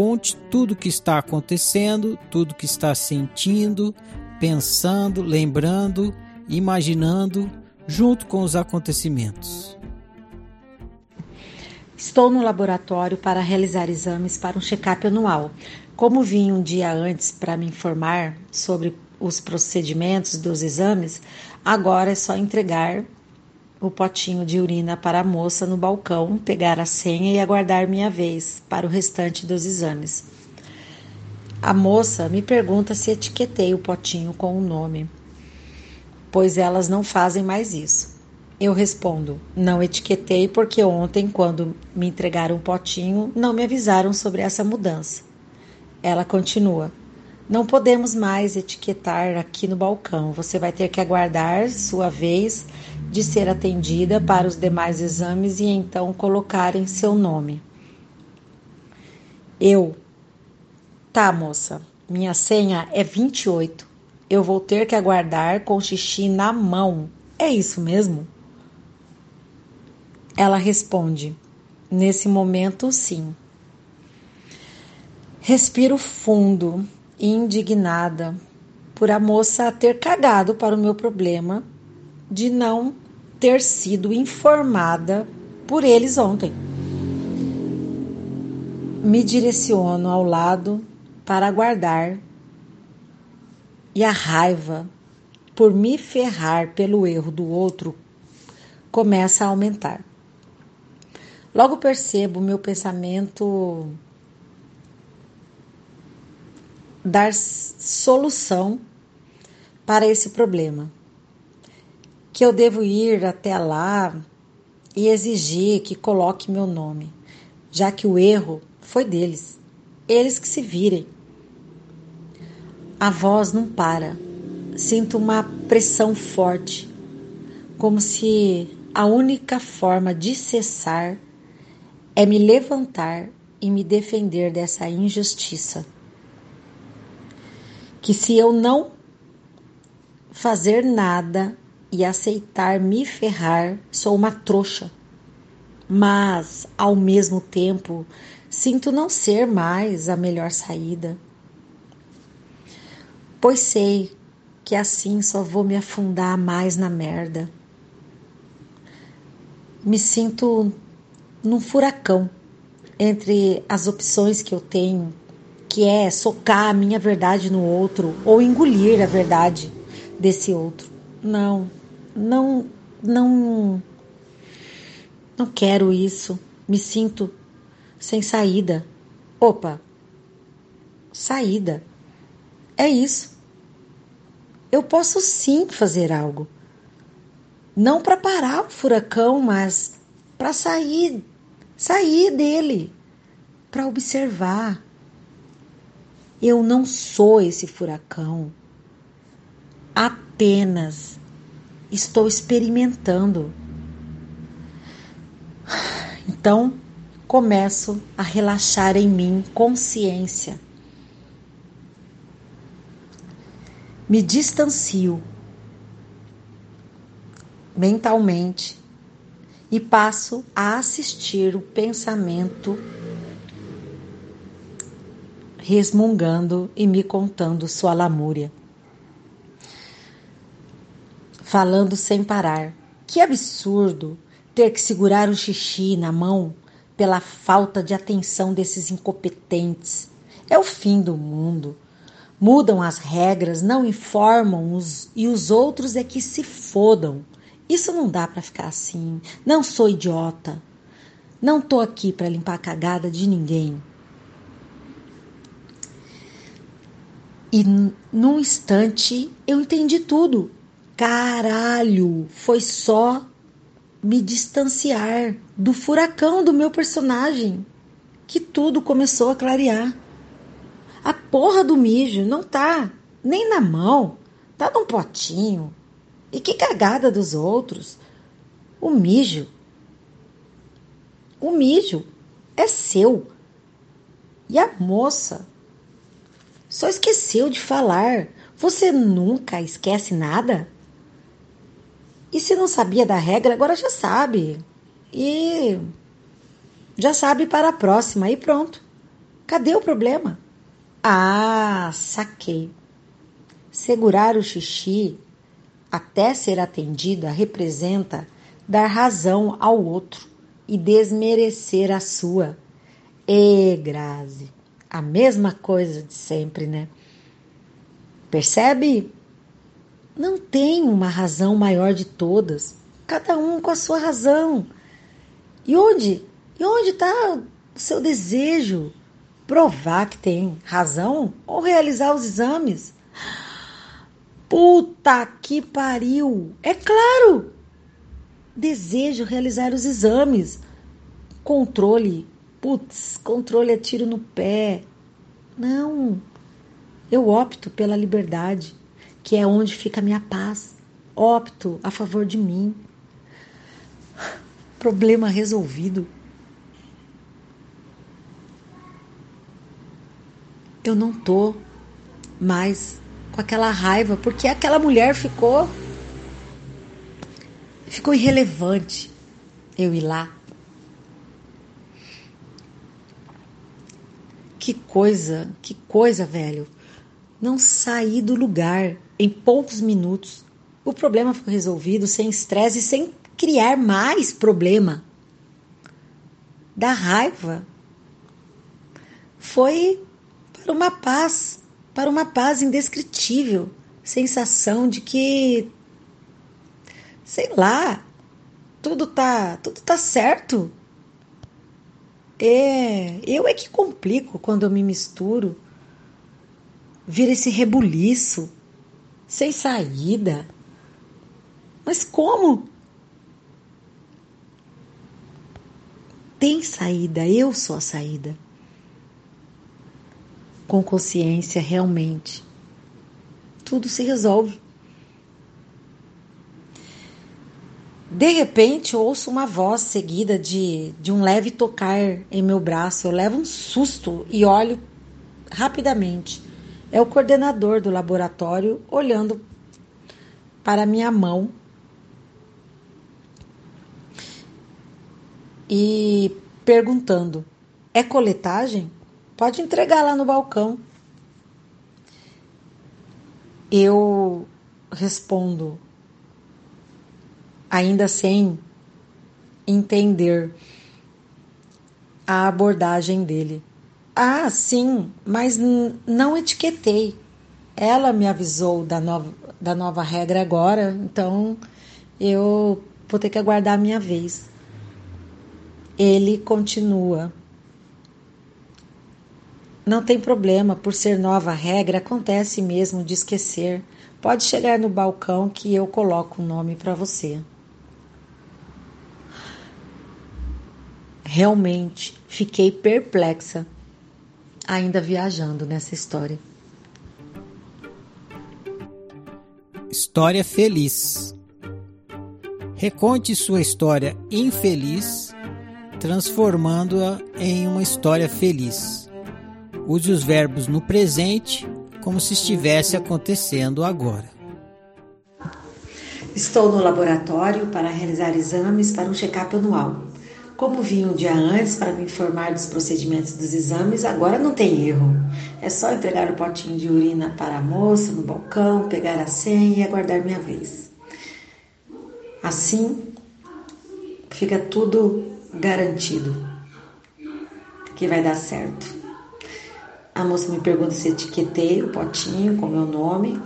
Conte tudo o que está acontecendo, tudo o que está sentindo, pensando, lembrando, imaginando, junto com os acontecimentos. Estou no laboratório para realizar exames para um check-up anual. Como vim um dia antes para me informar sobre os procedimentos dos exames, agora é só entregar o potinho de urina para a moça no balcão, pegar a senha e aguardar minha vez para o restante dos exames. A moça me pergunta se etiquetei o potinho com o nome, pois elas não fazem mais isso. Eu respondo: não etiquetei porque ontem, quando me entregaram o potinho, não me avisaram sobre essa mudança. Ela continua: não podemos mais etiquetar aqui no balcão. Você vai ter que aguardar sua vez de ser atendida para os demais exames e então colocarem seu nome. Eu. Tá, moça. Minha senha é 28. Eu vou ter que aguardar com xixi na mão. É isso mesmo? Ela responde: Nesse momento, sim. Respiro fundo, indignada por a moça ter cagado para o meu problema de não ter sido informada por eles ontem. Me direciono ao lado para aguardar e a raiva por me ferrar pelo erro do outro começa a aumentar. Logo percebo meu pensamento dar solução para esse problema. Que eu devo ir até lá e exigir que coloque meu nome, já que o erro foi deles. Eles que se virem. A voz não para. Sinto uma pressão forte, como se a única forma de cessar é me levantar e me defender dessa injustiça. Que se eu não fazer nada e aceitar me ferrar, sou uma trouxa. Mas, ao mesmo tempo, sinto não ser mais a melhor saída. Pois sei que assim só vou me afundar mais na merda. Me sinto num furacão entre as opções que eu tenho, que é socar a minha verdade no outro ou engolir a verdade desse outro. Não, não, não, não quero isso. Me sinto sem saída. Opa, saída. É isso. Eu posso sim fazer algo. Não para parar o furacão, mas para sair sair dele para observar. Eu não sou esse furacão. Apenas estou experimentando. Então, começo a relaxar em mim consciência. Me distancio mentalmente e passo a assistir o pensamento resmungando e me contando sua lamúria. Falando sem parar. Que absurdo ter que segurar o xixi na mão pela falta de atenção desses incompetentes. É o fim do mundo. Mudam as regras, não informam os, e os outros é que se fodam. Isso não dá para ficar assim. Não sou idiota. Não tô aqui para limpar a cagada de ninguém. E num instante eu entendi tudo. Caralho, foi só me distanciar do furacão do meu personagem, que tudo começou a clarear. A porra do mijo não tá nem na mão, tá num potinho. E que cagada dos outros. O mijo. O mijo é seu. E a moça só esqueceu de falar. Você nunca esquece nada? E se não sabia da regra, agora já sabe. E já sabe para a próxima e pronto. Cadê o problema? Ah, saquei. Segurar o xixi até ser atendida representa dar razão ao outro e desmerecer a sua. E Grazi, a mesma coisa de sempre, né? Percebe não tem uma razão maior de todas, cada um com a sua razão. E onde? E onde está o seu desejo? Provar que tem razão ou realizar os exames? Puta que pariu! É claro! Desejo realizar os exames. Controle. Putz, controle é tiro no pé. Não. Eu opto pela liberdade que é onde fica a minha paz. Opto a favor de mim. Problema resolvido. Eu não tô mais com aquela raiva porque aquela mulher ficou ficou irrelevante eu ir lá. Que coisa, que coisa, velho. Não sair do lugar em poucos minutos. O problema foi resolvido sem estresse e sem criar mais problema. Da raiva. Foi para uma paz, para uma paz indescritível, sensação de que sei lá, tudo tá, tudo tá certo. É, eu é que complico quando eu me misturo. Vira esse rebuliço sem saída. Mas como? Tem saída, eu sou a saída. Com consciência, realmente. Tudo se resolve. De repente, ouço uma voz seguida de, de um leve tocar em meu braço. Eu levo um susto e olho rapidamente. É o coordenador do laboratório olhando para minha mão e perguntando: é coletagem? Pode entregar lá no balcão. Eu respondo, ainda sem entender a abordagem dele. Ah, sim, mas não etiquetei. Ela me avisou da nova, da nova regra agora, então eu vou ter que aguardar a minha vez. Ele continua. Não tem problema, por ser nova regra, acontece mesmo de esquecer. Pode chegar no balcão que eu coloco o nome para você. Realmente fiquei perplexa ainda viajando nessa história. História feliz. Reconte sua história infeliz transformando-a em uma história feliz. Use os verbos no presente como se estivesse acontecendo agora. Estou no laboratório para realizar exames para um check-up anual. Como vim um dia antes para me informar dos procedimentos dos exames, agora não tem erro. É só entregar o potinho de urina para a moça no balcão, pegar a senha e aguardar minha vez. Assim, fica tudo garantido que vai dar certo. A moça me pergunta se etiquetei o potinho com meu nome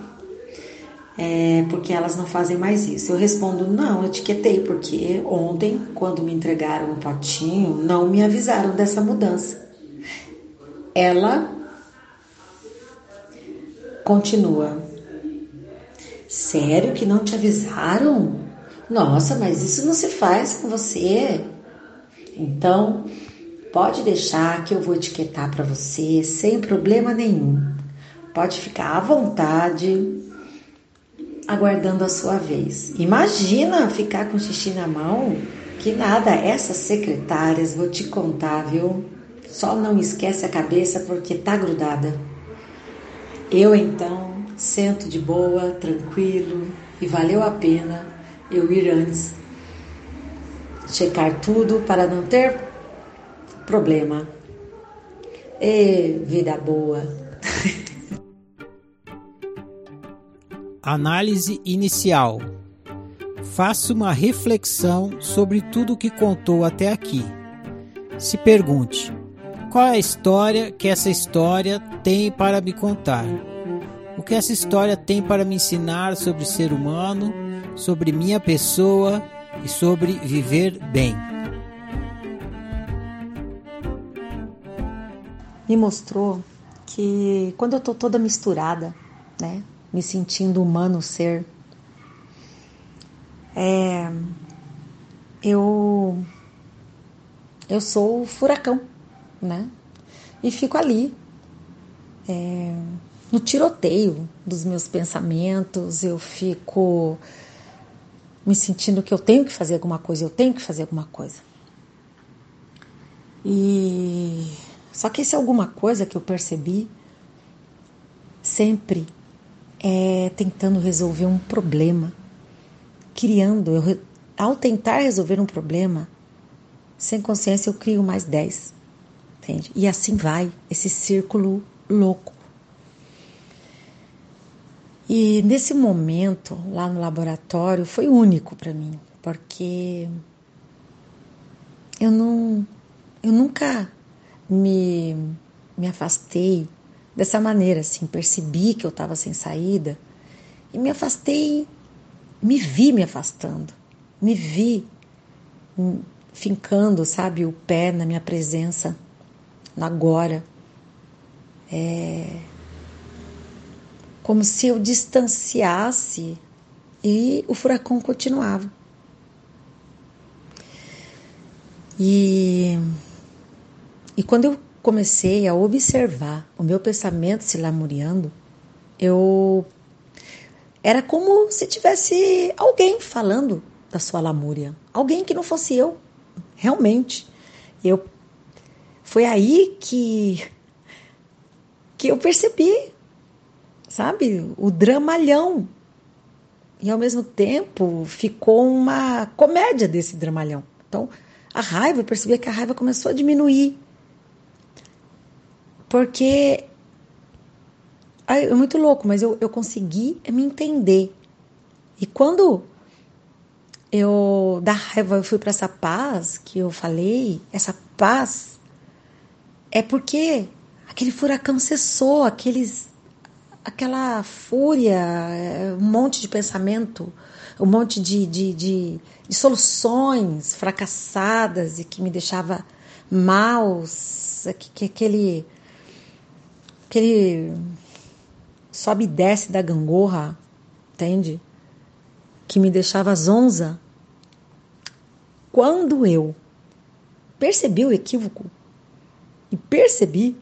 é, porque elas não fazem mais isso. Eu respondo, não, etiquetei, porque ontem, quando me entregaram o potinho, não me avisaram dessa mudança. Ela continua. Sério que não te avisaram? Nossa, mas isso não se faz com você. Então, pode deixar que eu vou etiquetar para você sem problema nenhum. Pode ficar à vontade aguardando a sua vez. Imagina ficar com xixi na mão? Que nada, essas secretárias, vou te contar, viu? Só não esquece a cabeça porque tá grudada. Eu então sento de boa, tranquilo e valeu a pena eu ir antes checar tudo para não ter problema. E vida boa. Análise inicial. Faça uma reflexão sobre tudo o que contou até aqui. Se pergunte: qual é a história que essa história tem para me contar? O que essa história tem para me ensinar sobre ser humano, sobre minha pessoa e sobre viver bem? Me mostrou que quando eu tô toda misturada, né? Me sentindo humano ser. É, eu eu sou o furacão, né? E fico ali é, no tiroteio dos meus pensamentos. Eu fico me sentindo que eu tenho que fazer alguma coisa, eu tenho que fazer alguma coisa. E só que esse alguma coisa que eu percebi sempre é, tentando resolver um problema, criando. Eu, ao tentar resolver um problema, sem consciência eu crio mais 10. Entende? E assim vai, esse círculo louco. E nesse momento, lá no laboratório, foi único para mim, porque eu não eu nunca me, me afastei dessa maneira, assim, percebi que eu estava sem saída e me afastei, me vi me afastando, me vi fincando, sabe, o pé na minha presença, no agora. É como se eu distanciasse e o furacão continuava. E, e quando eu comecei a observar o meu pensamento se lamuriando, eu era como se tivesse alguém falando da sua lamúria, alguém que não fosse eu, realmente. Eu foi aí que que eu percebi, sabe, o dramalhão. E ao mesmo tempo ficou uma comédia desse dramalhão. Então, a raiva, eu percebi que a raiva começou a diminuir. Porque é muito louco, mas eu, eu consegui me entender. E quando eu da raiva eu fui para essa paz que eu falei, essa paz é porque aquele furacão cessou, aqueles aquela fúria, um monte de pensamento, um monte de, de, de, de soluções fracassadas e que me deixava maus, que, que aquele aquele sobe e desce da gangorra, entende? Que me deixava zonza. Quando eu percebi o equívoco e percebi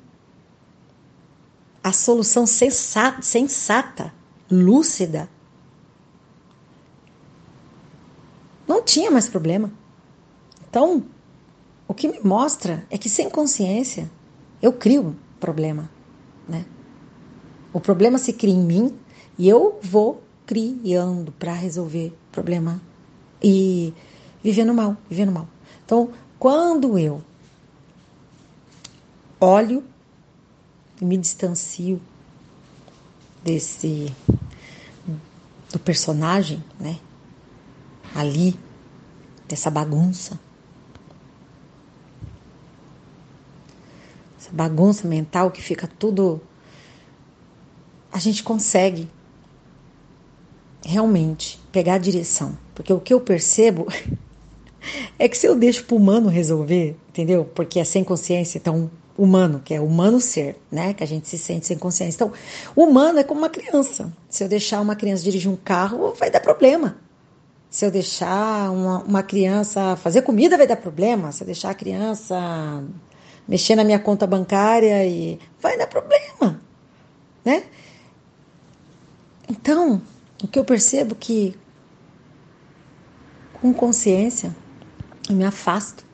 a solução sensata, sensata, lúcida, não tinha mais problema. Então, o que me mostra é que sem consciência eu crio problema, né? O problema se cria em mim e eu vou criando para resolver problema e vivendo mal, vivendo mal. Então, quando eu olho e me distancio desse do personagem, né? Ali dessa bagunça. Bagunça mental que fica tudo a gente consegue realmente pegar a direção. Porque o que eu percebo é que se eu deixo para o humano resolver, entendeu? Porque é sem consciência, então humano, que é humano ser, né? Que a gente se sente sem consciência. Então, humano é como uma criança. Se eu deixar uma criança dirigir um carro, vai dar problema. Se eu deixar uma, uma criança fazer comida, vai dar problema. Se eu deixar a criança mexer na minha conta bancária, e vai dar problema, né? Então, o que eu percebo que com consciência eu me afasto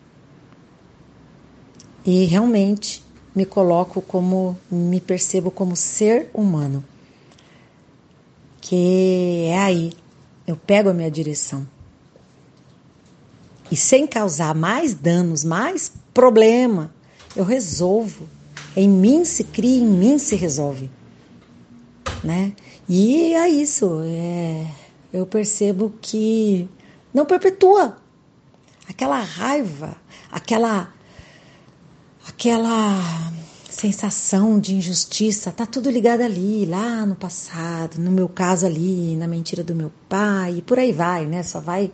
e realmente me coloco como me percebo como ser humano. Que é aí eu pego a minha direção. E sem causar mais danos, mais problema, eu resolvo. Em mim se cria, em mim se resolve. Né? E é isso. É, eu percebo que não perpetua aquela raiva, aquela aquela sensação de injustiça, tá tudo ligado ali, lá no passado, no meu caso ali, na mentira do meu pai, e por aí vai, né? Só vai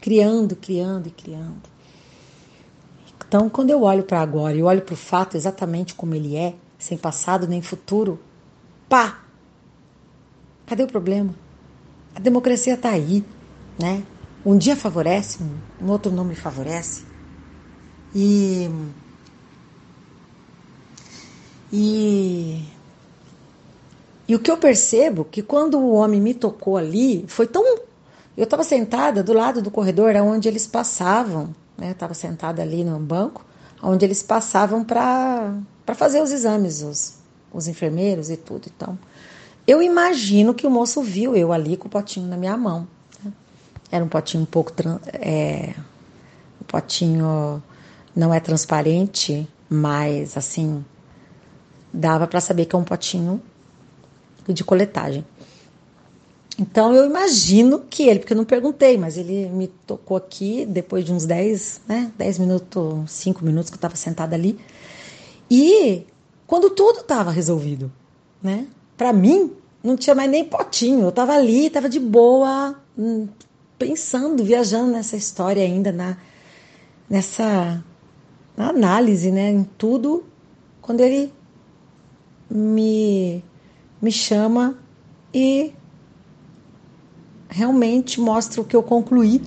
criando, criando e criando. Então, quando eu olho para agora e olho para o fato exatamente como ele é, sem passado nem futuro, pá, Cadê o problema? A democracia está aí, né? Um dia favorece, um outro não me favorece. E e e o que eu percebo que quando o homem me tocou ali, foi tão eu estava sentada do lado do corredor onde eles passavam, né? Estava sentada ali no banco, onde eles passavam para fazer os exames, os, os enfermeiros e tudo. Então, eu imagino que o moço viu eu ali com o potinho na minha mão. Né? Era um potinho um pouco. É, o potinho não é transparente, mas assim. Dava para saber que é um potinho de coletagem. Então eu imagino que ele, porque eu não perguntei, mas ele me tocou aqui depois de uns 10, né, 10 minutos, 5 minutos que eu estava sentada ali. E quando tudo estava resolvido, né? Para mim, não tinha mais nem potinho. Eu estava ali, estava de boa, hum, pensando, viajando nessa história ainda, na, nessa na análise, né, em tudo, quando ele me, me chama e realmente mostra o que eu concluí.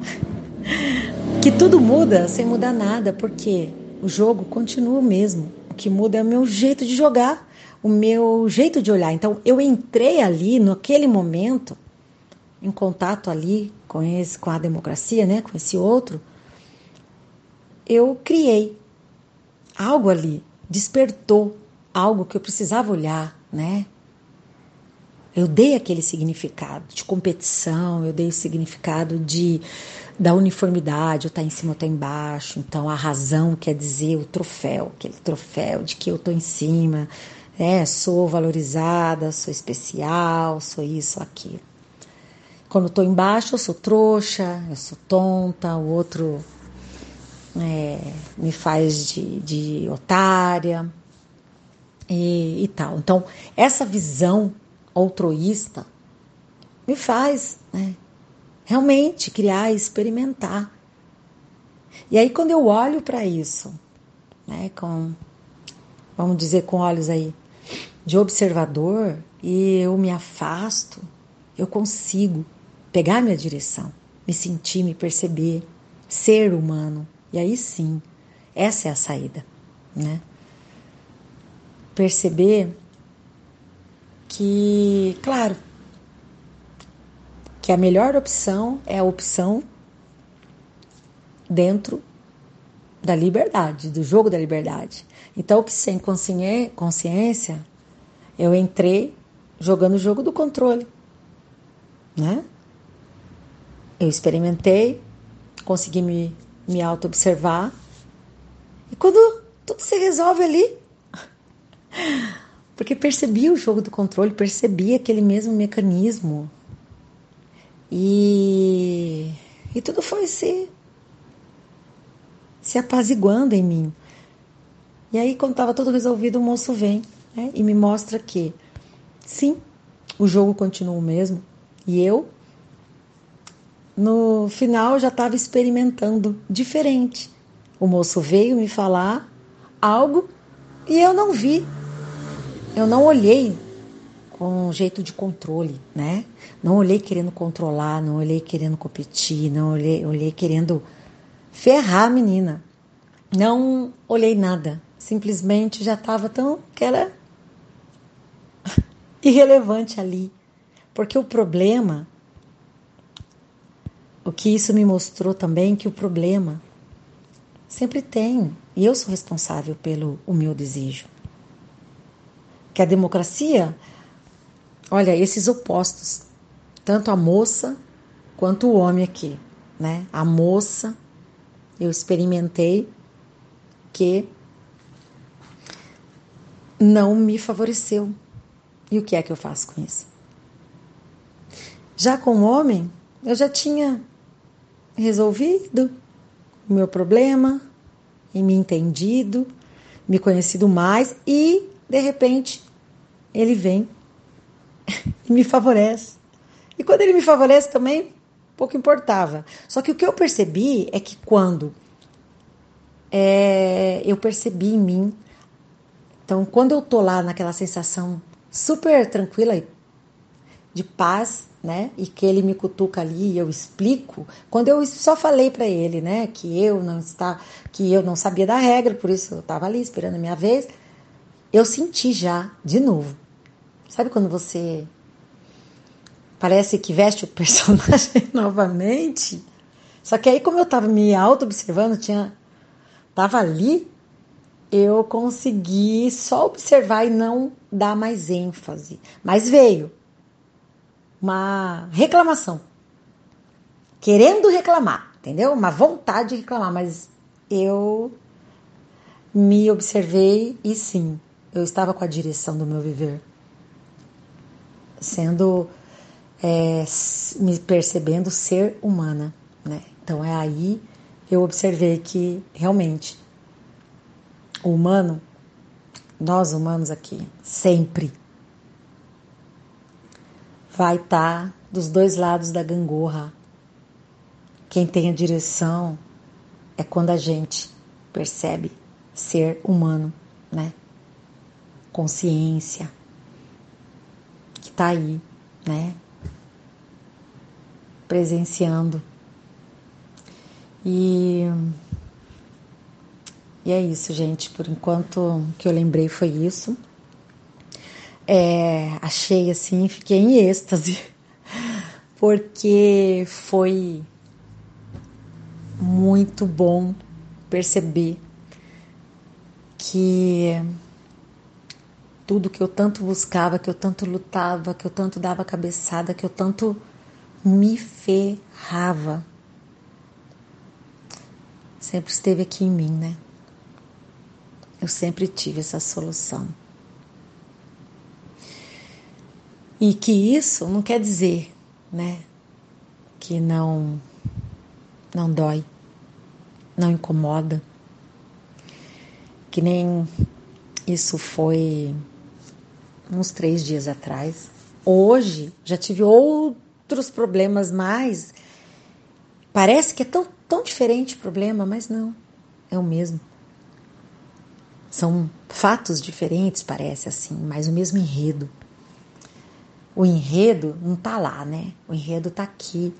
que tudo muda sem mudar nada, porque o jogo continua o mesmo. O que muda é o meu jeito de jogar o meu jeito de olhar. Então, eu entrei ali, naquele momento, em contato ali com, esse, com a democracia, né, com esse outro, eu criei algo ali, despertou algo que eu precisava olhar, né? Eu dei aquele significado de competição, eu dei o significado de da uniformidade, eu tá em cima, eu tá embaixo. Então a razão quer dizer o troféu, aquele troféu de que eu estou em cima, é, sou valorizada, sou especial, sou isso, aquilo. Quando estou embaixo, eu sou trouxa, eu sou tonta, o outro é, me faz de, de otária e, e tal. Então, essa visão altruísta me faz né, realmente criar experimentar. E aí, quando eu olho para isso, né, com, vamos dizer, com olhos aí de observador e eu me afasto, eu consigo pegar minha direção, me sentir, me perceber, ser humano. E aí sim, essa é a saída, né? Perceber que, claro, que a melhor opção é a opção dentro da liberdade, do jogo da liberdade. Então, que sem consciência, eu entrei jogando o jogo do controle, né? Eu experimentei, consegui me, me auto-observar. E quando tudo se resolve ali, porque percebi o jogo do controle, percebi aquele mesmo mecanismo. E, e tudo foi se, se apaziguando em mim. E aí, quando estava tudo resolvido, o moço vem né, e me mostra que, sim, o jogo continua o mesmo. E eu, no final, já estava experimentando diferente. O moço veio me falar algo e eu não vi. Eu não olhei com um jeito de controle, né? Não olhei querendo controlar, não olhei querendo competir, não olhei, olhei querendo ferrar a menina. Não olhei nada simplesmente já estava tão que era irrelevante ali. Porque o problema, o que isso me mostrou também, que o problema sempre tem, e eu sou responsável pelo o meu desejo. Que a democracia, olha, esses opostos, tanto a moça quanto o homem aqui, né? A moça, eu experimentei que não me favoreceu. E o que é que eu faço com isso? Já com o homem, eu já tinha resolvido o meu problema e me entendido, me conhecido mais e, de repente, ele vem e me favorece. E quando ele me favorece também, pouco importava. Só que o que eu percebi é que quando é, eu percebi em mim então, quando eu tô lá naquela sensação super tranquila de paz, né? E que ele me cutuca ali e eu explico, quando eu só falei para ele, né, que eu não está, que eu não sabia da regra, por isso eu estava ali esperando a minha vez, eu senti já de novo. Sabe quando você parece que veste o personagem novamente? Só que aí como eu estava me auto observando, tinha tava ali eu consegui só observar e não dar mais ênfase. Mas veio uma reclamação, querendo reclamar, entendeu? Uma vontade de reclamar, mas eu me observei e sim, eu estava com a direção do meu viver, sendo, é, me percebendo ser humana, né? Então é aí eu observei que realmente o humano, nós humanos aqui, sempre vai estar tá dos dois lados da gangorra. Quem tem a direção é quando a gente percebe ser humano, né? Consciência tá aí, né? Presenciando. E e é isso, gente. Por enquanto que eu lembrei foi isso. É, achei assim, fiquei em êxtase, porque foi muito bom perceber que tudo que eu tanto buscava, que eu tanto lutava, que eu tanto dava cabeçada, que eu tanto me ferrava, sempre esteve aqui em mim, né? Eu sempre tive essa solução. E que isso não quer dizer, né, que não não dói, não incomoda. Que nem isso foi uns três dias atrás. Hoje já tive outros problemas mais. Parece que é tão, tão diferente o problema, mas não, é o mesmo. São fatos diferentes, parece assim, mas o mesmo enredo. O enredo não tá lá, né? O enredo tá aqui.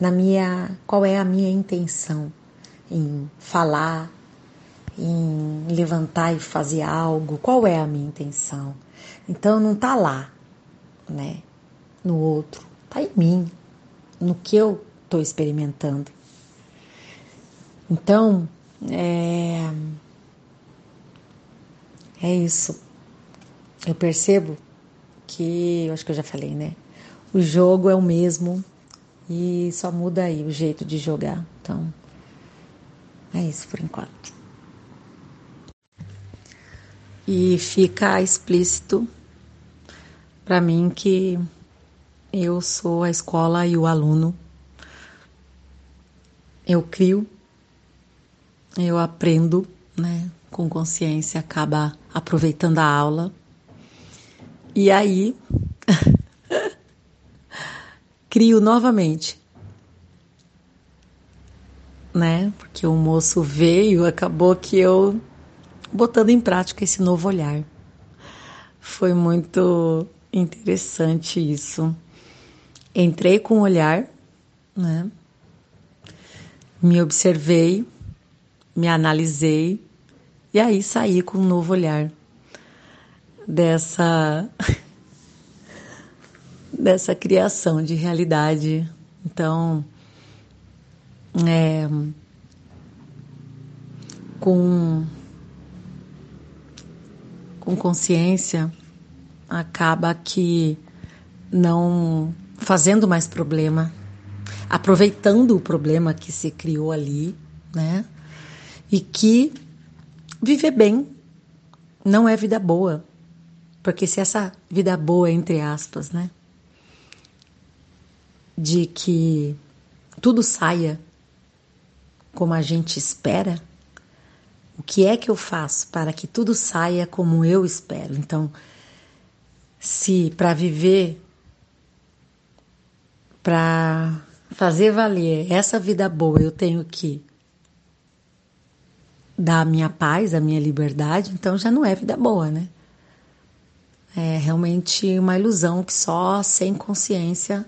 Na minha, qual é a minha intenção em falar, em levantar e fazer algo? Qual é a minha intenção? Então não tá lá, né? No outro, tá em mim, no que eu estou experimentando. Então, é, é isso. Eu percebo que, eu acho que eu já falei, né? O jogo é o mesmo e só muda aí o jeito de jogar. Então, é isso por enquanto. E fica explícito para mim que eu sou a escola e o aluno. Eu crio, eu aprendo, né? Com consciência, acaba aproveitando a aula. E aí, crio novamente. Né? Porque o moço veio, acabou que eu botando em prática esse novo olhar. Foi muito interessante isso. Entrei com o olhar, né? Me observei, me analisei e aí saí com um novo olhar dessa dessa criação de realidade. Então, é, com com consciência, acaba que não fazendo mais problema, aproveitando o problema que se criou ali, né? E que viver bem não é vida boa. Porque se essa vida boa, entre aspas, né? De que tudo saia como a gente espera, o que é que eu faço para que tudo saia como eu espero? Então, se para viver, para fazer valer essa vida boa, eu tenho que dar a minha paz, a minha liberdade, então já não é vida boa, né? É realmente uma ilusão que só sem consciência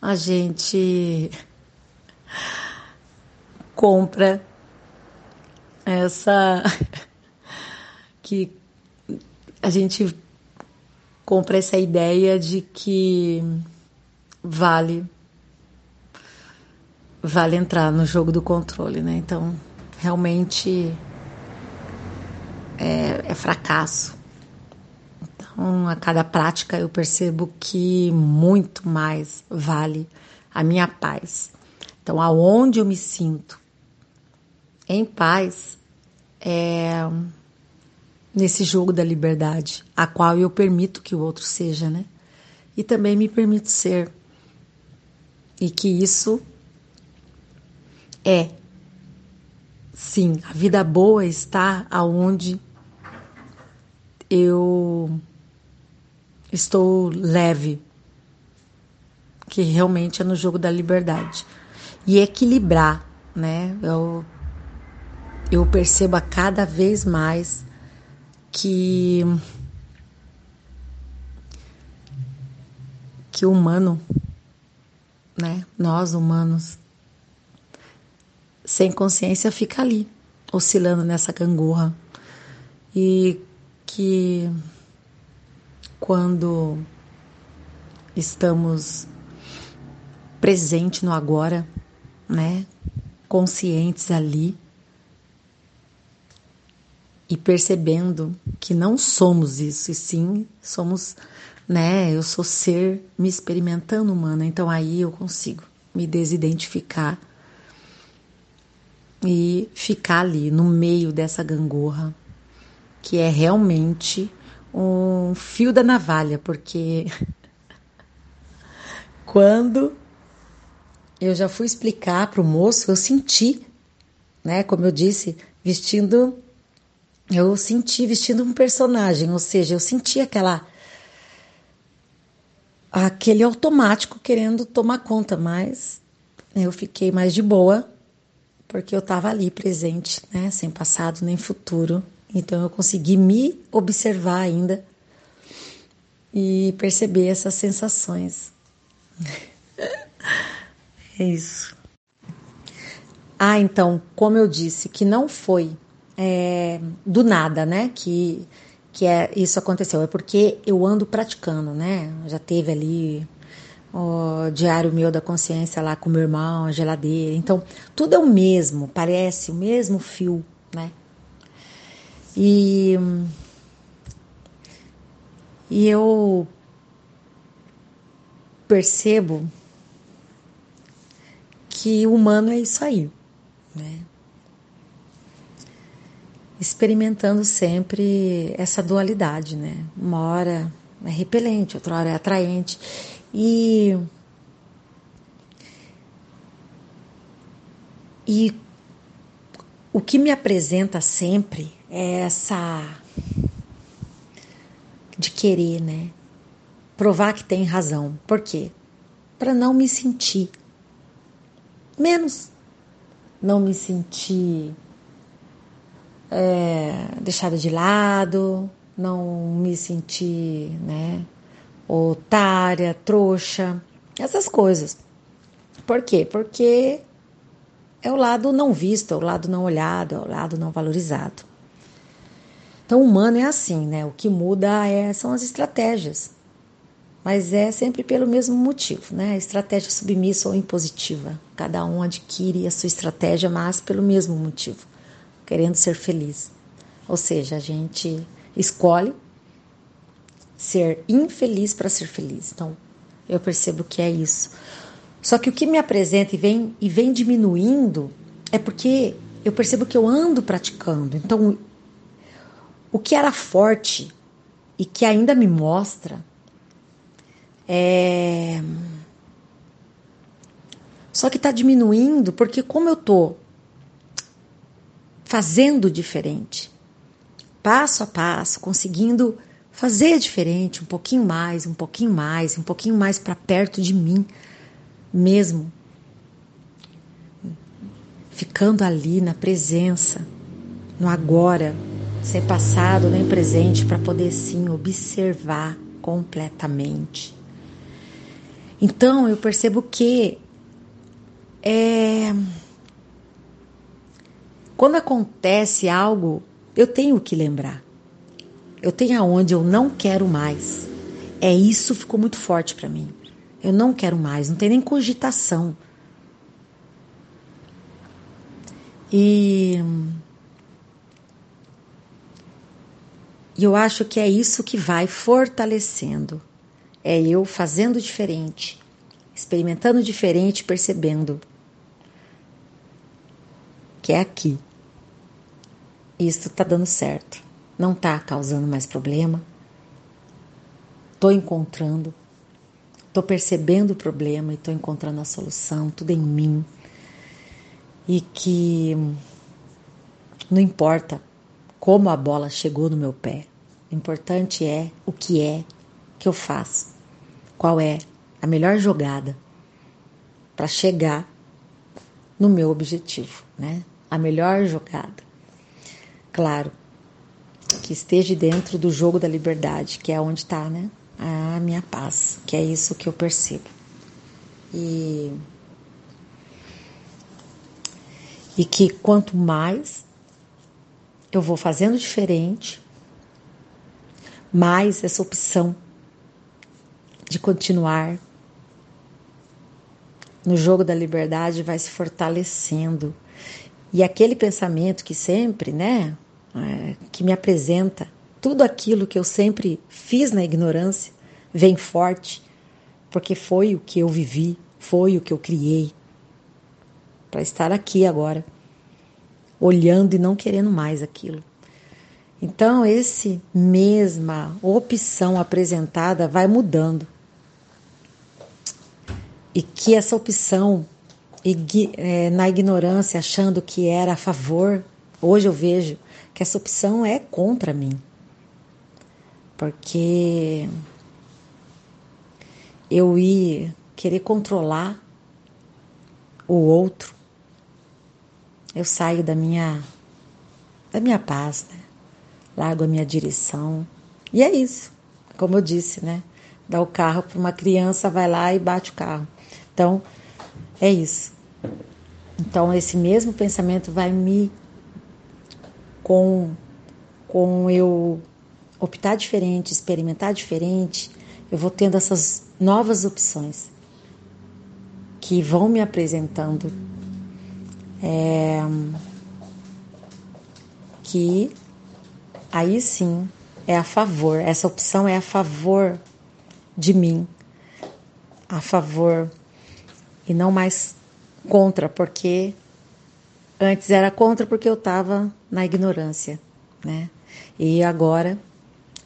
a gente compra essa que a gente compra essa ideia de que vale vale entrar no jogo do controle, né? Então, realmente é, é fracasso. Então, a cada prática eu percebo que muito mais vale a minha paz. Então, aonde eu me sinto em paz é nesse jogo da liberdade, a qual eu permito que o outro seja, né? E também me permito ser. E que isso é sim, a vida boa está aonde eu estou leve, que realmente é no jogo da liberdade. E equilibrar, né? Eu eu percebo a cada vez mais que que o humano, né, nós humanos sem consciência fica ali, oscilando nessa gangorra. E que quando estamos presentes no agora, né, conscientes ali, e percebendo que não somos isso, e sim somos, né? Eu sou ser me experimentando humana, então aí eu consigo me desidentificar e ficar ali no meio dessa gangorra, que é realmente um fio da navalha, porque quando eu já fui explicar para o moço, eu senti, né? Como eu disse, vestindo eu senti vestindo um personagem, ou seja, eu senti aquela aquele automático querendo tomar conta, mas eu fiquei mais de boa porque eu estava ali presente, né, sem passado nem futuro. Então eu consegui me observar ainda e perceber essas sensações. é isso. Ah, então, como eu disse, que não foi é, do nada, né? Que, que é, isso aconteceu. É porque eu ando praticando, né? Já teve ali o diário meu da consciência lá com meu irmão, a geladeira. Então, tudo é o mesmo, parece o mesmo fio, né? E, e eu percebo que o humano é isso aí, né? Experimentando sempre essa dualidade, né? Uma hora é repelente, outra hora é atraente. E e o que me apresenta sempre é essa de querer, né? Provar que tem razão. Por quê? Para não me sentir menos, não me sentir é, deixada de lado, não me sentir, né, otária, trouxa, essas coisas. Por quê? Porque é o lado não visto, é o lado não olhado, é o lado não valorizado. Então, o humano é assim, né? O que muda é, são as estratégias. Mas é sempre pelo mesmo motivo, né? Estratégia submissa ou impositiva. Cada um adquire a sua estratégia, mas pelo mesmo motivo, querendo ser feliz. Ou seja, a gente escolhe ser infeliz para ser feliz. Então, eu percebo que é isso. Só que o que me apresenta e vem, e vem diminuindo é porque eu percebo que eu ando praticando. Então, o que era forte e que ainda me mostra é. Só que está diminuindo porque, como eu estou fazendo diferente, passo a passo, conseguindo fazer diferente, um pouquinho mais, um pouquinho mais, um pouquinho mais para perto de mim mesmo. Ficando ali na presença, no agora, sem passado nem presente, para poder sim observar completamente. Então eu percebo que é, quando acontece algo eu tenho que lembrar. Eu tenho aonde eu não quero mais. É isso ficou muito forte para mim. Eu não quero mais, não tem nem cogitação. E, eu acho que é isso que vai fortalecendo. É eu fazendo diferente, experimentando diferente, percebendo que é aqui isso está dando certo. Não está causando mais problema. Estou encontrando, estou percebendo o problema e estou encontrando a solução, tudo em mim. E que não importa como a bola chegou no meu pé, o importante é o que é que eu faço, qual é a melhor jogada para chegar no meu objetivo, né? A melhor jogada claro, que esteja dentro do jogo da liberdade, que é onde está, né? A minha paz, que é isso que eu percebo. E, e que quanto mais eu vou fazendo diferente, mais essa opção de continuar no jogo da liberdade vai se fortalecendo. E aquele pensamento que sempre, né, é, que me apresenta tudo aquilo que eu sempre fiz na ignorância, vem forte, porque foi o que eu vivi, foi o que eu criei, para estar aqui agora, olhando e não querendo mais aquilo. Então, esse mesma opção apresentada vai mudando. E que essa opção, na ignorância, achando que era a favor, hoje eu vejo que essa opção é contra mim. Porque eu ir querer controlar o outro, eu saio da minha da minha paz, né? largo a minha direção. E é isso, como eu disse, né? Dá o carro para uma criança, vai lá e bate o carro. Então, é isso. Então, esse mesmo pensamento vai me com, com eu optar diferente, experimentar diferente, eu vou tendo essas novas opções. que vão me apresentando é, que aí sim é a favor, essa opção é a favor de mim, a favor e não mais contra, porque antes era contra porque eu estava na ignorância, né? E agora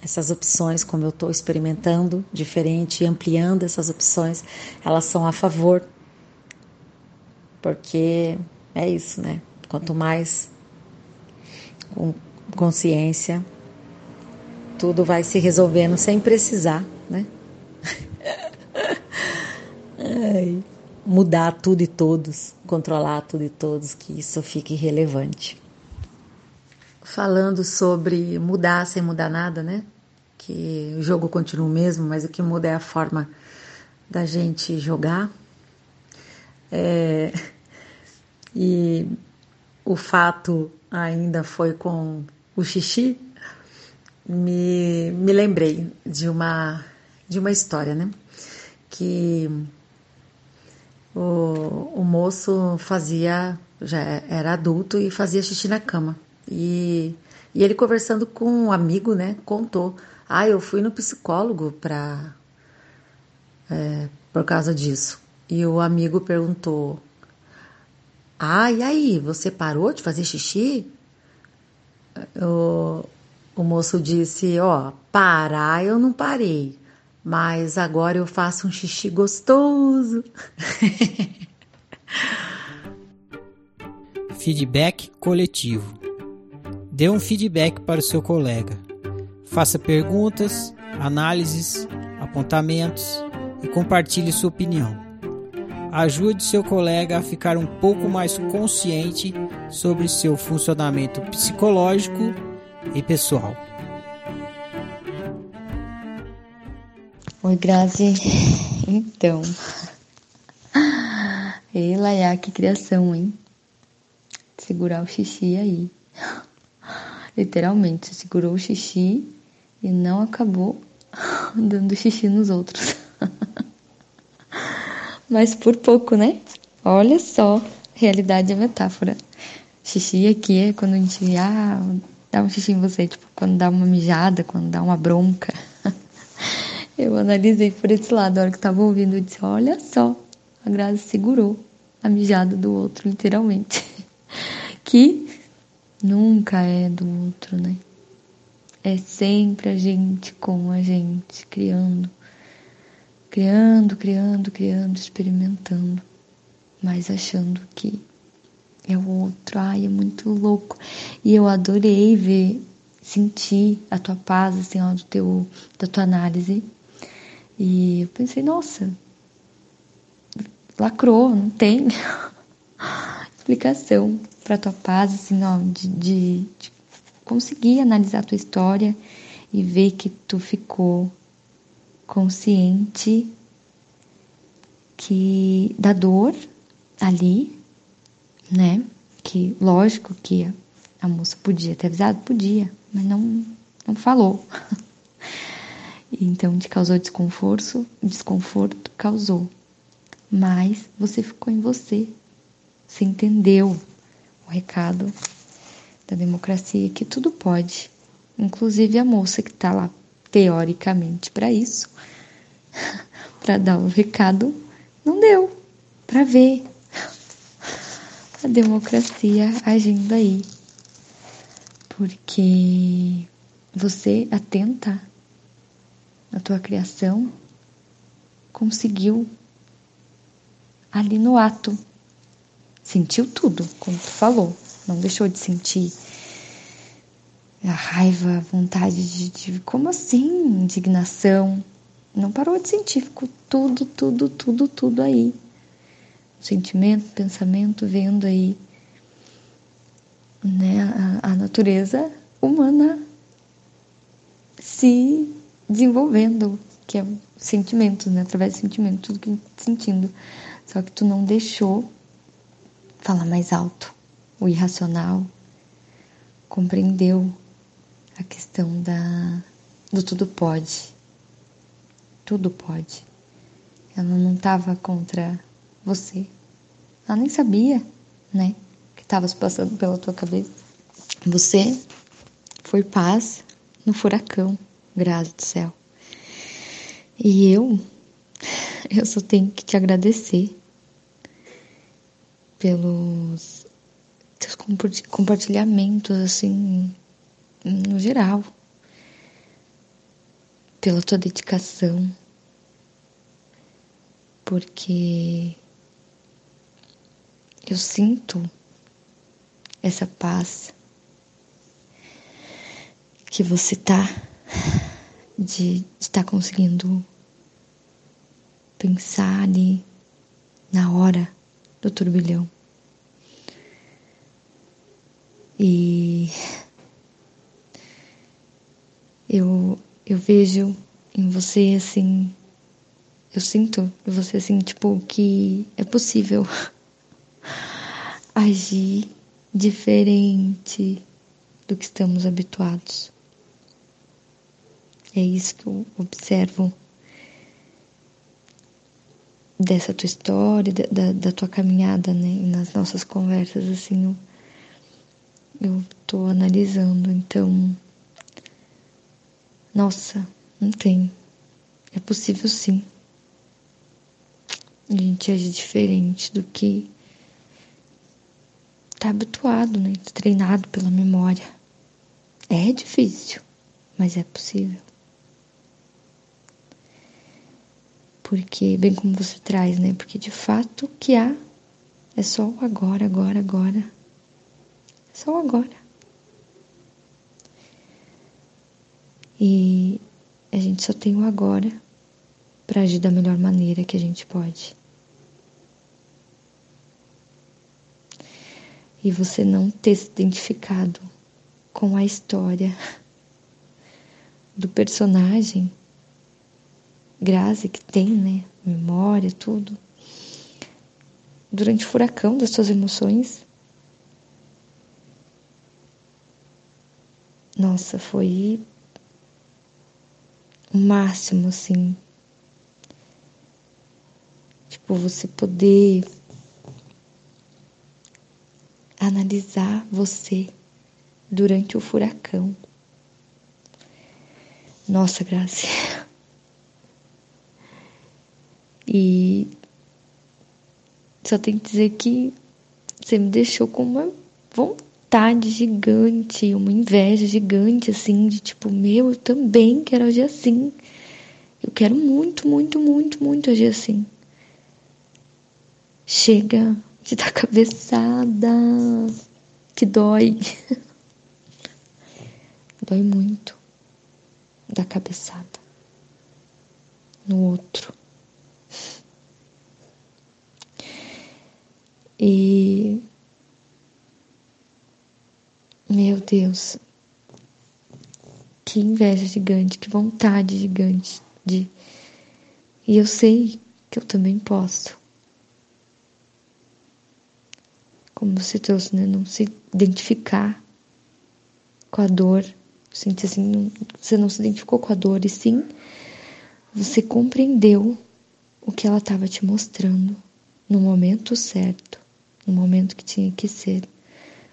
essas opções, como eu estou experimentando diferente ampliando essas opções, elas são a favor, porque é isso, né? Quanto mais com consciência, tudo vai se resolvendo sem precisar, né? Ai, mudar tudo e todos, controlar tudo e todos, que isso fique relevante. Falando sobre mudar sem mudar nada, né? Que o jogo continua o mesmo, mas o que muda é a forma da gente jogar. É, e o fato ainda foi com o xixi, me, me lembrei de uma, de uma história, né? Que o, o moço fazia, já era adulto e fazia xixi na cama. E, e ele conversando com um amigo, né, contou: Ah, eu fui no psicólogo pra, é, por causa disso. E o amigo perguntou: Ah, e aí, você parou de fazer xixi? O, o moço disse: Ó, oh, parar eu não parei, mas agora eu faço um xixi gostoso. feedback coletivo. Dê um feedback para o seu colega. Faça perguntas, análises, apontamentos e compartilhe sua opinião. Ajude seu colega a ficar um pouco mais consciente sobre seu funcionamento psicológico e pessoal. Oi, Grazi. Então. Ei, Laia, que criação, hein? Segurar o xixi aí. Literalmente, segurou o xixi e não acabou dando xixi nos outros. Mas por pouco, né? Olha só, realidade é metáfora. Xixi aqui é quando a gente ah, dá um xixi em você, tipo, quando dá uma mijada, quando dá uma bronca. Eu analisei por esse lado, a hora que tava ouvindo, eu disse, olha só, a Grazi segurou a mijada do outro, literalmente. que nunca é do outro, né? É sempre a gente com a gente, criando, criando, criando, criando, experimentando, mas achando que é o outro. Ai, é muito louco. E eu adorei ver, sentir a tua paz, assim, ó, do teu, da tua análise. E eu pensei, nossa, lacrou, não tem explicação para tua paz, assim, ó, de, de, de conseguir analisar a tua história e ver que tu ficou consciente que da dor ali, né? Que lógico que a moça podia ter avisado, podia, mas não não falou. então te causou desconforto, desconforto causou. Mas você ficou em você. Você entendeu o recado da democracia que tudo pode, inclusive a moça que está lá teoricamente para isso, para dar o recado, não deu para ver a democracia agindo aí. Porque você atenta na tua criação conseguiu ali no ato. Sentiu tudo, como tu falou. Não deixou de sentir a raiva, a vontade de, de. Como assim? Indignação. Não parou de sentir, ficou tudo, tudo, tudo, tudo aí sentimento, pensamento, vendo aí né, a, a natureza humana se desenvolvendo, que é sentimento, né, através de sentimento, tudo que sentindo. Só que tu não deixou falar mais alto, o irracional, compreendeu a questão da do tudo pode. Tudo pode. Ela não estava contra você. Ela nem sabia, né? Que estava passando pela tua cabeça. Você foi paz no furacão, graças do céu. E eu, eu só tenho que te agradecer pelos teus compartilhamentos, assim, no geral, pela tua dedicação, porque eu sinto essa paz que você tá de estar conseguindo pensar ali na hora do turbilhão. E eu, eu vejo em você assim, eu sinto em você assim, tipo, que é possível agir diferente do que estamos habituados. É isso que eu observo dessa tua história, da, da tua caminhada, né? nas nossas conversas, assim, eu, eu tô analisando, então nossa, não tem. É possível sim. A gente age diferente do que tá habituado, né? Treinado pela memória. É difícil, mas é possível. Porque, bem como você traz, né? Porque de fato o que há é só o agora, agora, agora. Só o agora. E a gente só tem o agora para agir da melhor maneira que a gente pode. E você não ter se identificado com a história do personagem Grazi que tem, né, memória, tudo. Durante o furacão das suas emoções. Nossa, foi o máximo, assim. Tipo, você poder analisar você durante o furacão. Nossa, Graça. E só tenho que dizer que você me deixou com uma vontade gigante, uma inveja gigante, assim, de tipo, meu, eu também quero agir assim. Eu quero muito, muito, muito, muito agir assim. Chega de dar cabeçada, que dói. dói muito dar cabeçada no outro. E meu Deus, que inveja gigante, que vontade gigante de. E eu sei que eu também posso. Como você trouxe, né? Não se identificar com a dor. Sente assim, não, você não se identificou com a dor, e sim você compreendeu o que ela estava te mostrando no momento certo, no momento que tinha que ser.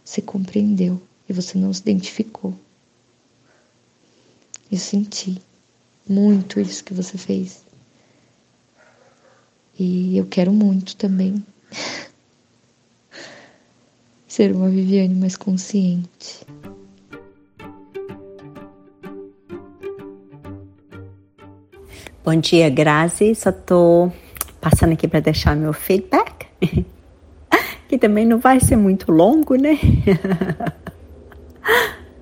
Você compreendeu e você não se identificou. Eu senti muito isso que você fez. E eu quero muito também ser uma Viviane mais consciente. Bom dia, Grazi. Só tô passando aqui para deixar meu feedback, que também não vai ser muito longo, né?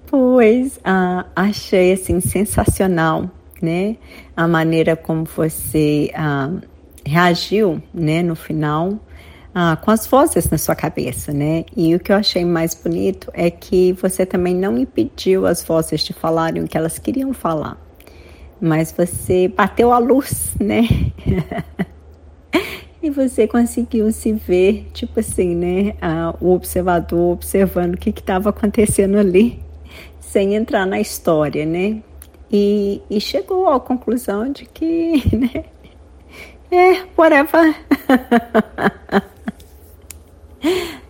Pois, ah, achei assim sensacional, né? A maneira como você ah, reagiu, né, no final, ah, com as vozes na sua cabeça, né? E o que eu achei mais bonito é que você também não impediu as vozes de falarem o que elas queriam falar, mas você bateu a luz, né? e você conseguiu se ver, tipo assim, né? O observador observando o que estava acontecendo ali sem entrar na história, né? E, e chegou à conclusão de que, né? é, whatever.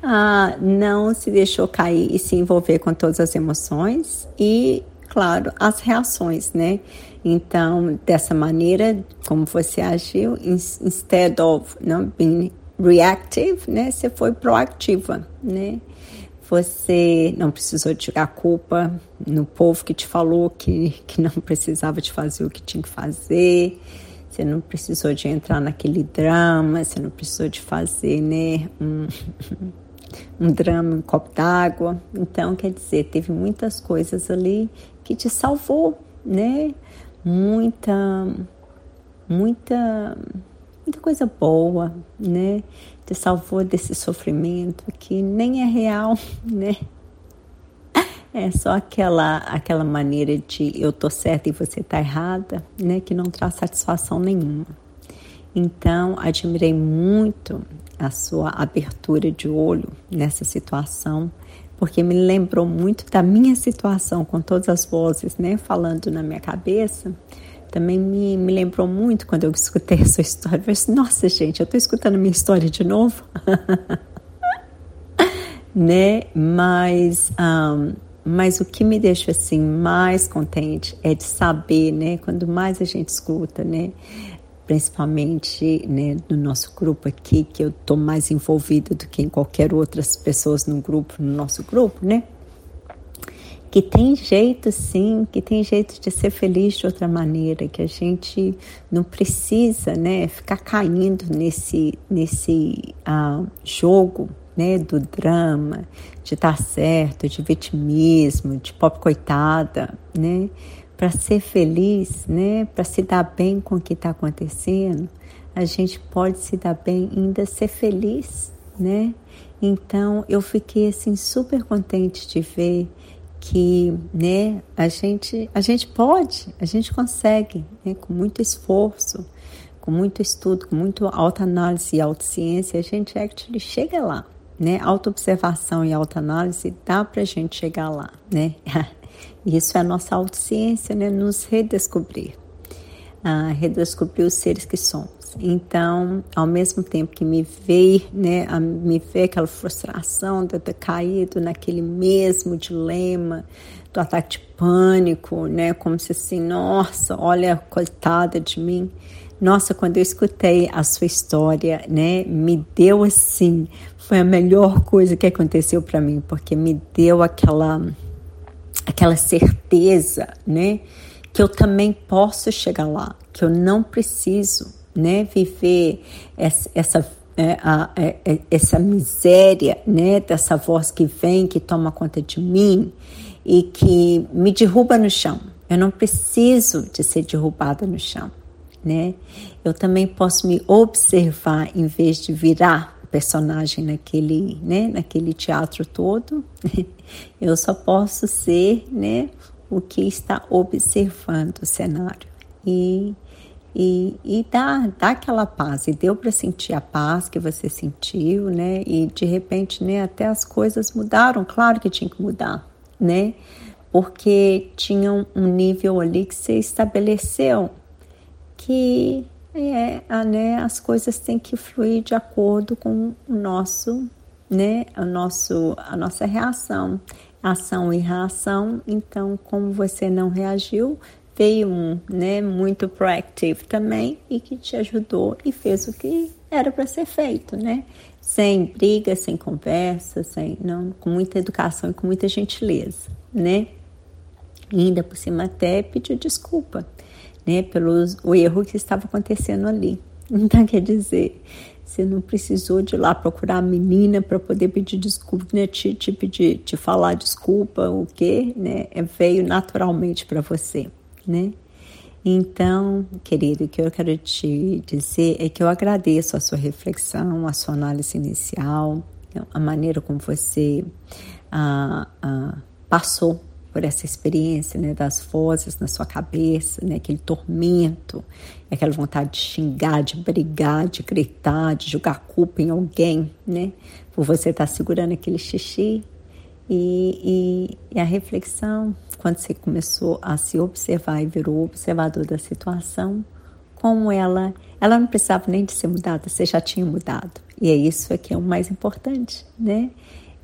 ah, não se deixou cair e se envolver com todas as emoções e, claro, as reações, né? Então, dessa maneira, como você agiu, instead of não being reactive, né? Você foi proativa, né? Você não precisou de jogar culpa no povo que te falou que, que não precisava de fazer o que tinha que fazer. Você não precisou de entrar naquele drama, você não precisou de fazer, né? Um, um drama, um copo d'água. Então, quer dizer, teve muitas coisas ali que te salvou, né? Muita, muita, muita coisa boa, né? Te salvou desse sofrimento que nem é real, né? É só aquela aquela maneira de eu tô certa e você tá errada, né, que não traz satisfação nenhuma. Então, admirei muito a sua abertura de olho nessa situação, porque me lembrou muito da minha situação com todas as vozes, né, falando na minha cabeça. Também me, me lembrou muito quando eu escutei a sua história. Eu falei assim, nossa, gente, eu estou escutando a minha história de novo. né? Mas, um, mas o que me deixa assim mais contente é de saber, né? Quando mais a gente escuta, né? Principalmente né, no nosso grupo aqui, que eu estou mais envolvida do que em qualquer outras pessoas no grupo, no nosso grupo, né? Que tem jeito sim, que tem jeito de ser feliz de outra maneira, que a gente não precisa, né, ficar caindo nesse nesse uh, jogo, né, do drama, de estar tá certo, de vitimismo, de pop coitada, né? Para ser feliz, né, para se dar bem com o que está acontecendo, a gente pode se dar bem e ainda ser feliz, né? Então eu fiquei assim super contente de ver que, né, a gente a gente pode, a gente consegue, né, com muito esforço, com muito estudo, com muito autoanálise e autociência, a gente actually chega lá, né? Autoobservação e autoanálise dá para a gente chegar lá, né? Isso é a nossa autociência, né? Nos redescobrir. Ah, redescobrir os seres que somos. Então, ao mesmo tempo que me ver, né, me ver aquela frustração de ter caído naquele mesmo dilema do ataque de pânico, né, como se assim, nossa, olha, coitada de mim. Nossa, quando eu escutei a sua história, né, me deu assim, foi a melhor coisa que aconteceu para mim, porque me deu aquela aquela certeza, né, que eu também posso chegar lá, que eu não preciso, né, viver essa, essa é, a, é, é, essa miséria, né, dessa voz que vem, que toma conta de mim e que me derruba no chão. Eu não preciso de ser derrubada no chão, né? Eu também posso me observar em vez de virar personagem naquele, né, naquele teatro todo. Eu só posso ser, né, o que está observando o cenário. E, e, e dá, dá aquela paz. E deu para sentir a paz que você sentiu, né? E de repente, né, até as coisas mudaram. Claro que tinha que mudar, né? Porque tinha um nível ali que você estabeleceu que é, né, as coisas têm que fluir de acordo com o nosso, né, o nosso, a nossa reação, ação e reação. Então, como você não reagiu, veio um, né, muito proactive também e que te ajudou e fez o que era para ser feito, né? Sem briga, sem conversa, sem, não, com muita educação e com muita gentileza, né? E ainda por cima até pediu desculpa né, pelo o erro que estava acontecendo ali. Então, quer dizer, você não precisou de ir lá procurar a menina para poder pedir desculpa, né, te, te pedir, te falar desculpa, o quê, né, é, veio naturalmente para você, né. Então, querido, o que eu quero te dizer é que eu agradeço a sua reflexão, a sua análise inicial, a maneira como você ah, ah, passou por essa experiência né, das vozes na sua cabeça, né, aquele tormento, aquela vontade de xingar, de brigar, de gritar, de jogar culpa em alguém, né, por você estar tá segurando aquele xixi. E, e, e a reflexão, quando você começou a se observar e virou observador da situação, como ela, ela não precisava nem de ser mudada, você já tinha mudado. E é isso que é o mais importante, né?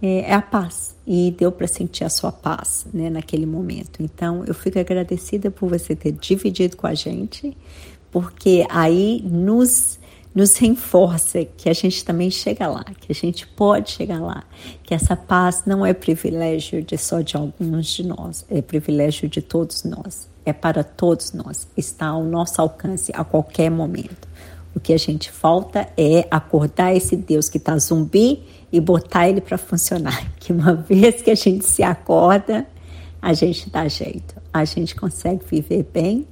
É, é a paz. E deu para sentir a sua paz, né, naquele momento. Então, eu fico agradecida por você ter dividido com a gente, porque aí nos nos reforça que a gente também chega lá, que a gente pode chegar lá, que essa paz não é privilégio de só de alguns de nós, é privilégio de todos nós, é para todos nós, está ao nosso alcance a qualquer momento. O que a gente falta é acordar esse Deus que está zumbi e botar ele para funcionar. Que uma vez que a gente se acorda, a gente dá jeito, a gente consegue viver bem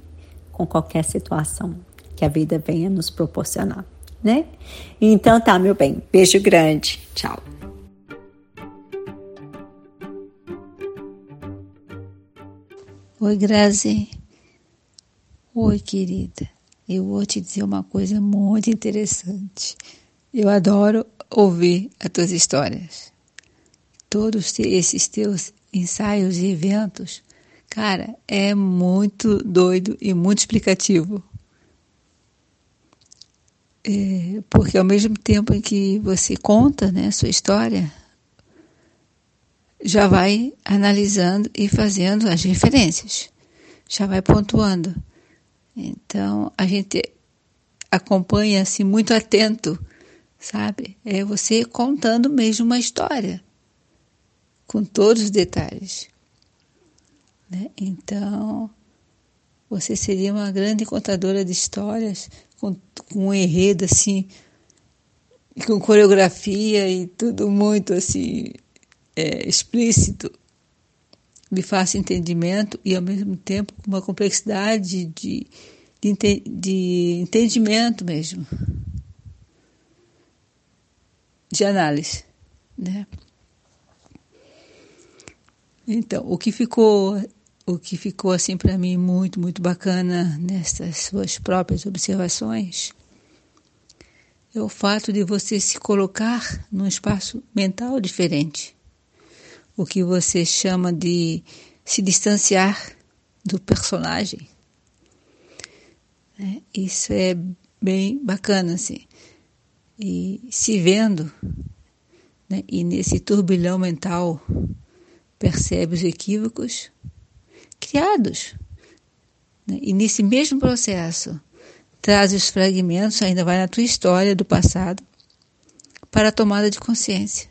com qualquer situação que a vida venha nos proporcionar né? Então tá, meu bem. Beijo grande. Tchau. Oi, Grazi. Oi, querida. Eu vou te dizer uma coisa muito interessante. Eu adoro ouvir as tuas histórias. Todos esses teus ensaios e eventos, cara, é muito doido e muito explicativo. É, porque ao mesmo tempo em que você conta né, a sua história, já vai analisando e fazendo as referências, já vai pontuando. Então a gente acompanha assim muito atento, sabe? É você contando mesmo uma história, com todos os detalhes. Né? Então você seria uma grande contadora de histórias com, com um enredo assim, com coreografia e tudo muito assim é, explícito, de fácil entendimento e ao mesmo tempo com uma complexidade de, de, de entendimento mesmo, de análise, né? Então, o que ficou o que ficou assim para mim muito, muito bacana nessas suas próprias observações é o fato de você se colocar num espaço mental diferente. O que você chama de se distanciar do personagem. É, isso é bem bacana, assim. E se vendo, né, e nesse turbilhão mental, percebe os equívocos criados. Né? E nesse mesmo processo, traz os fragmentos, ainda vai na tua história do passado, para a tomada de consciência.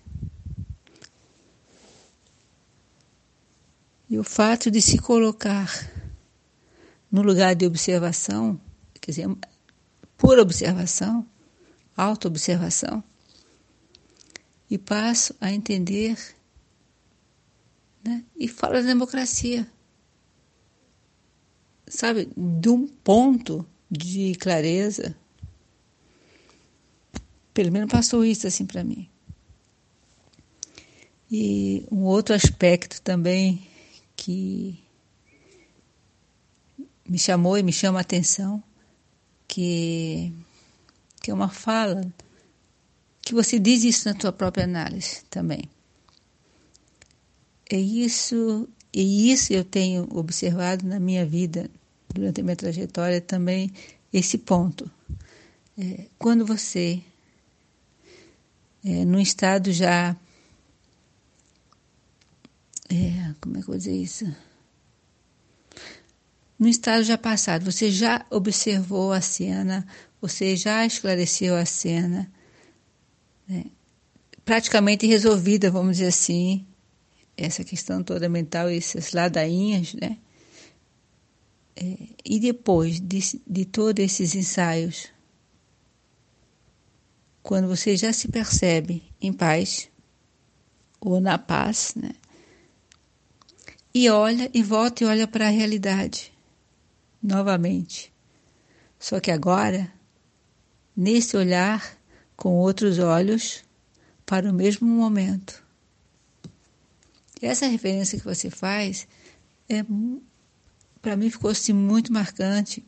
E o fato de se colocar no lugar de observação, quer dizer, pura observação, autoobservação, e passo a entender né? e falo da democracia sabe, de um ponto de clareza. Pelo menos passou isso assim para mim. E um outro aspecto também que me chamou e me chama a atenção, que, que é uma fala, que você diz isso na tua própria análise também. É isso e isso eu tenho observado na minha vida, durante a minha trajetória também, esse ponto. É, quando você, é, num estado já. É, como é que eu vou dizer isso? No estado já passado, você já observou a cena, você já esclareceu a cena, né? praticamente resolvida, vamos dizer assim, essa questão toda mental, essas ladainhas, né? É, e depois de, de todos esses ensaios, quando você já se percebe em paz, ou na paz, né? E olha e volta e olha para a realidade novamente. Só que agora, nesse olhar com outros olhos para o mesmo momento. Essa referência que você faz é para mim ficou assim muito marcante.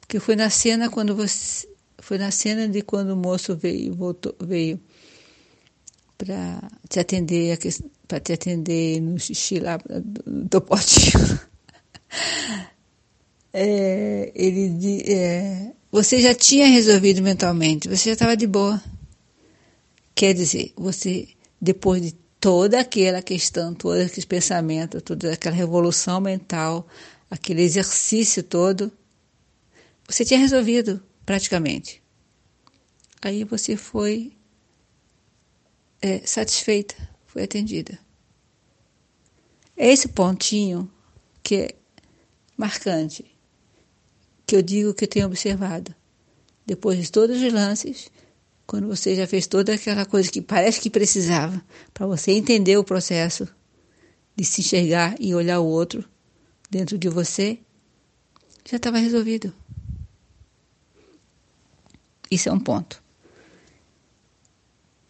Porque foi na cena quando você foi na cena de quando o moço veio voltou veio para te atender para te atender no xixi lá do, do potinho. é, ele, é, você já tinha resolvido mentalmente, você já estava de boa. Quer dizer, você, depois de toda aquela questão, todo aquele pensamento, toda aquela revolução mental, aquele exercício todo, você tinha resolvido praticamente. Aí você foi é, satisfeita, foi atendida. É esse pontinho que é marcante, que eu digo que tenho observado. Depois de todos os lances, quando você já fez toda aquela coisa que parece que precisava, para você entender o processo de se enxergar e olhar o outro dentro de você, já estava resolvido. Isso é um ponto.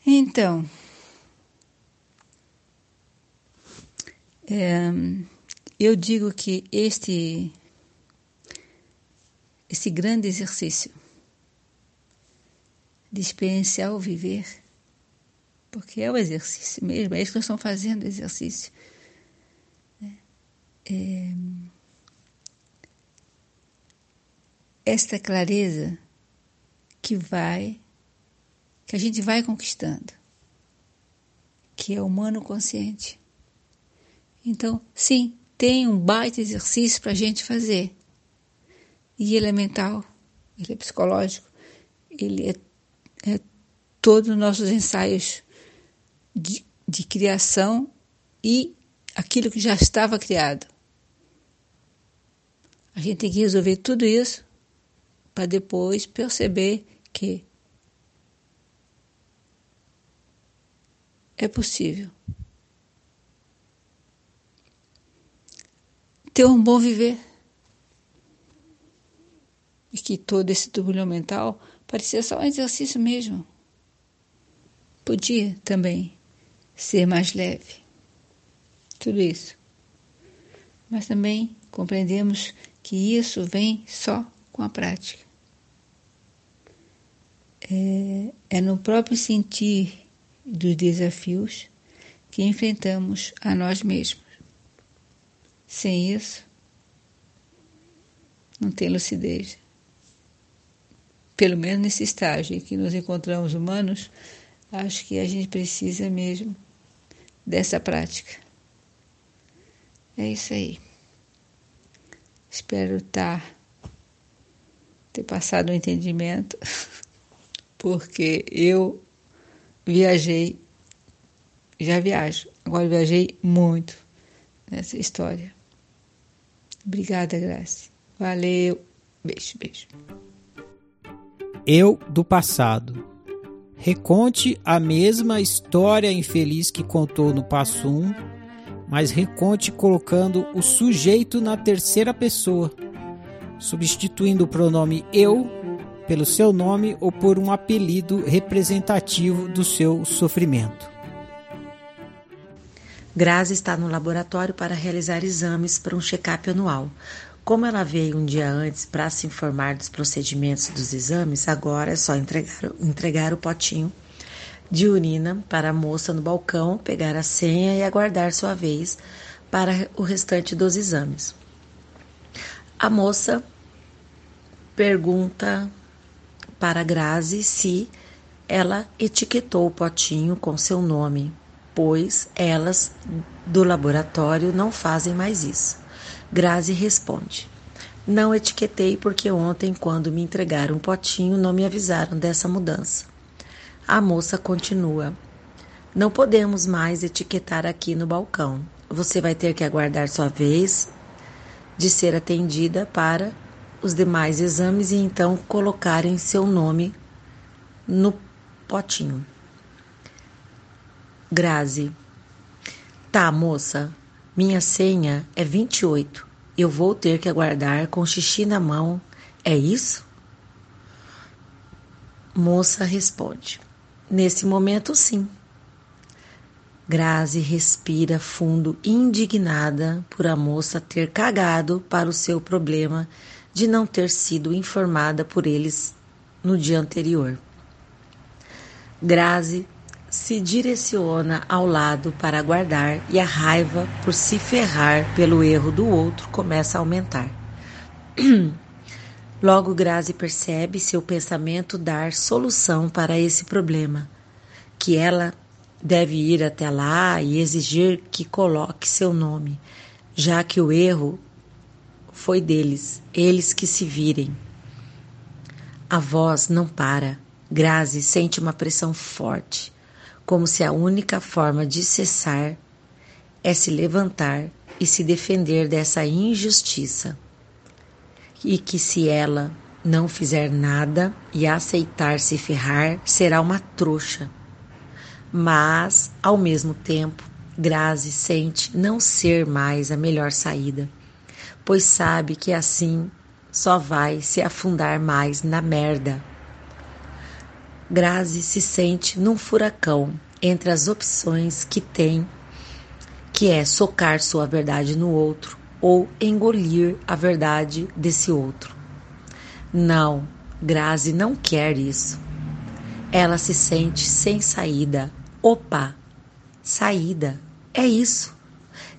Então, é, eu digo que este, esse grande exercício de experienciar o viver, porque é o exercício mesmo, é isso que nós estamos fazendo, exercício. Né? É, esta clareza que vai, que a gente vai conquistando, que é humano consciente. Então, sim, tem um baita exercício para a gente fazer. E ele é mental, ele é psicológico, ele é é, todos os nossos ensaios de, de criação e aquilo que já estava criado. A gente tem que resolver tudo isso para depois perceber que é possível ter um bom viver. E que todo esse turbulhão mental Parecia só um exercício mesmo. Podia também ser mais leve. Tudo isso. Mas também compreendemos que isso vem só com a prática. É, é no próprio sentir dos desafios que enfrentamos a nós mesmos. Sem isso, não tem lucidez pelo menos nesse estágio em que nos encontramos humanos, acho que a gente precisa mesmo dessa prática. É isso aí. Espero estar ter passado o um entendimento, porque eu viajei, já viajo, agora viajei muito nessa história. Obrigada, Graça. Valeu. Beijo, beijo. Eu do passado. Reconte a mesma história infeliz que contou no passo 1, mas reconte colocando o sujeito na terceira pessoa, substituindo o pronome eu pelo seu nome ou por um apelido representativo do seu sofrimento. Grazi está no laboratório para realizar exames para um check-up anual. Como ela veio um dia antes para se informar dos procedimentos dos exames, agora é só entregar, entregar o potinho de urina para a moça no balcão, pegar a senha e aguardar sua vez para o restante dos exames. A moça pergunta para Grazi se ela etiquetou o potinho com seu nome, pois elas do laboratório não fazem mais isso. Grazi responde: Não etiquetei porque ontem, quando me entregaram um potinho, não me avisaram dessa mudança. A moça continua: Não podemos mais etiquetar aqui no balcão. Você vai ter que aguardar sua vez de ser atendida para os demais exames e então colocarem seu nome no potinho. Grazi. Tá, moça, minha senha é 28. Eu vou ter que aguardar com xixi na mão. É isso? Moça responde: Nesse momento, sim. Grazi respira fundo, indignada por a moça ter cagado para o seu problema de não ter sido informada por eles no dia anterior. Grazi se direciona ao lado para aguardar e a raiva por se ferrar pelo erro do outro começa a aumentar. Logo, Grazi percebe seu pensamento dar solução para esse problema, que ela deve ir até lá e exigir que coloque seu nome, já que o erro foi deles, eles que se virem. A voz não para. Grazi sente uma pressão forte, como se a única forma de cessar é se levantar e se defender dessa injustiça. E que se ela não fizer nada e aceitar se ferrar, será uma trouxa. Mas, ao mesmo tempo, Grazi sente não ser mais a melhor saída, pois sabe que assim só vai se afundar mais na merda. Grazi se sente num furacão entre as opções que tem, que é socar sua verdade no outro ou engolir a verdade desse outro. Não, Grazi não quer isso. Ela se sente sem saída. Opa, saída, é isso.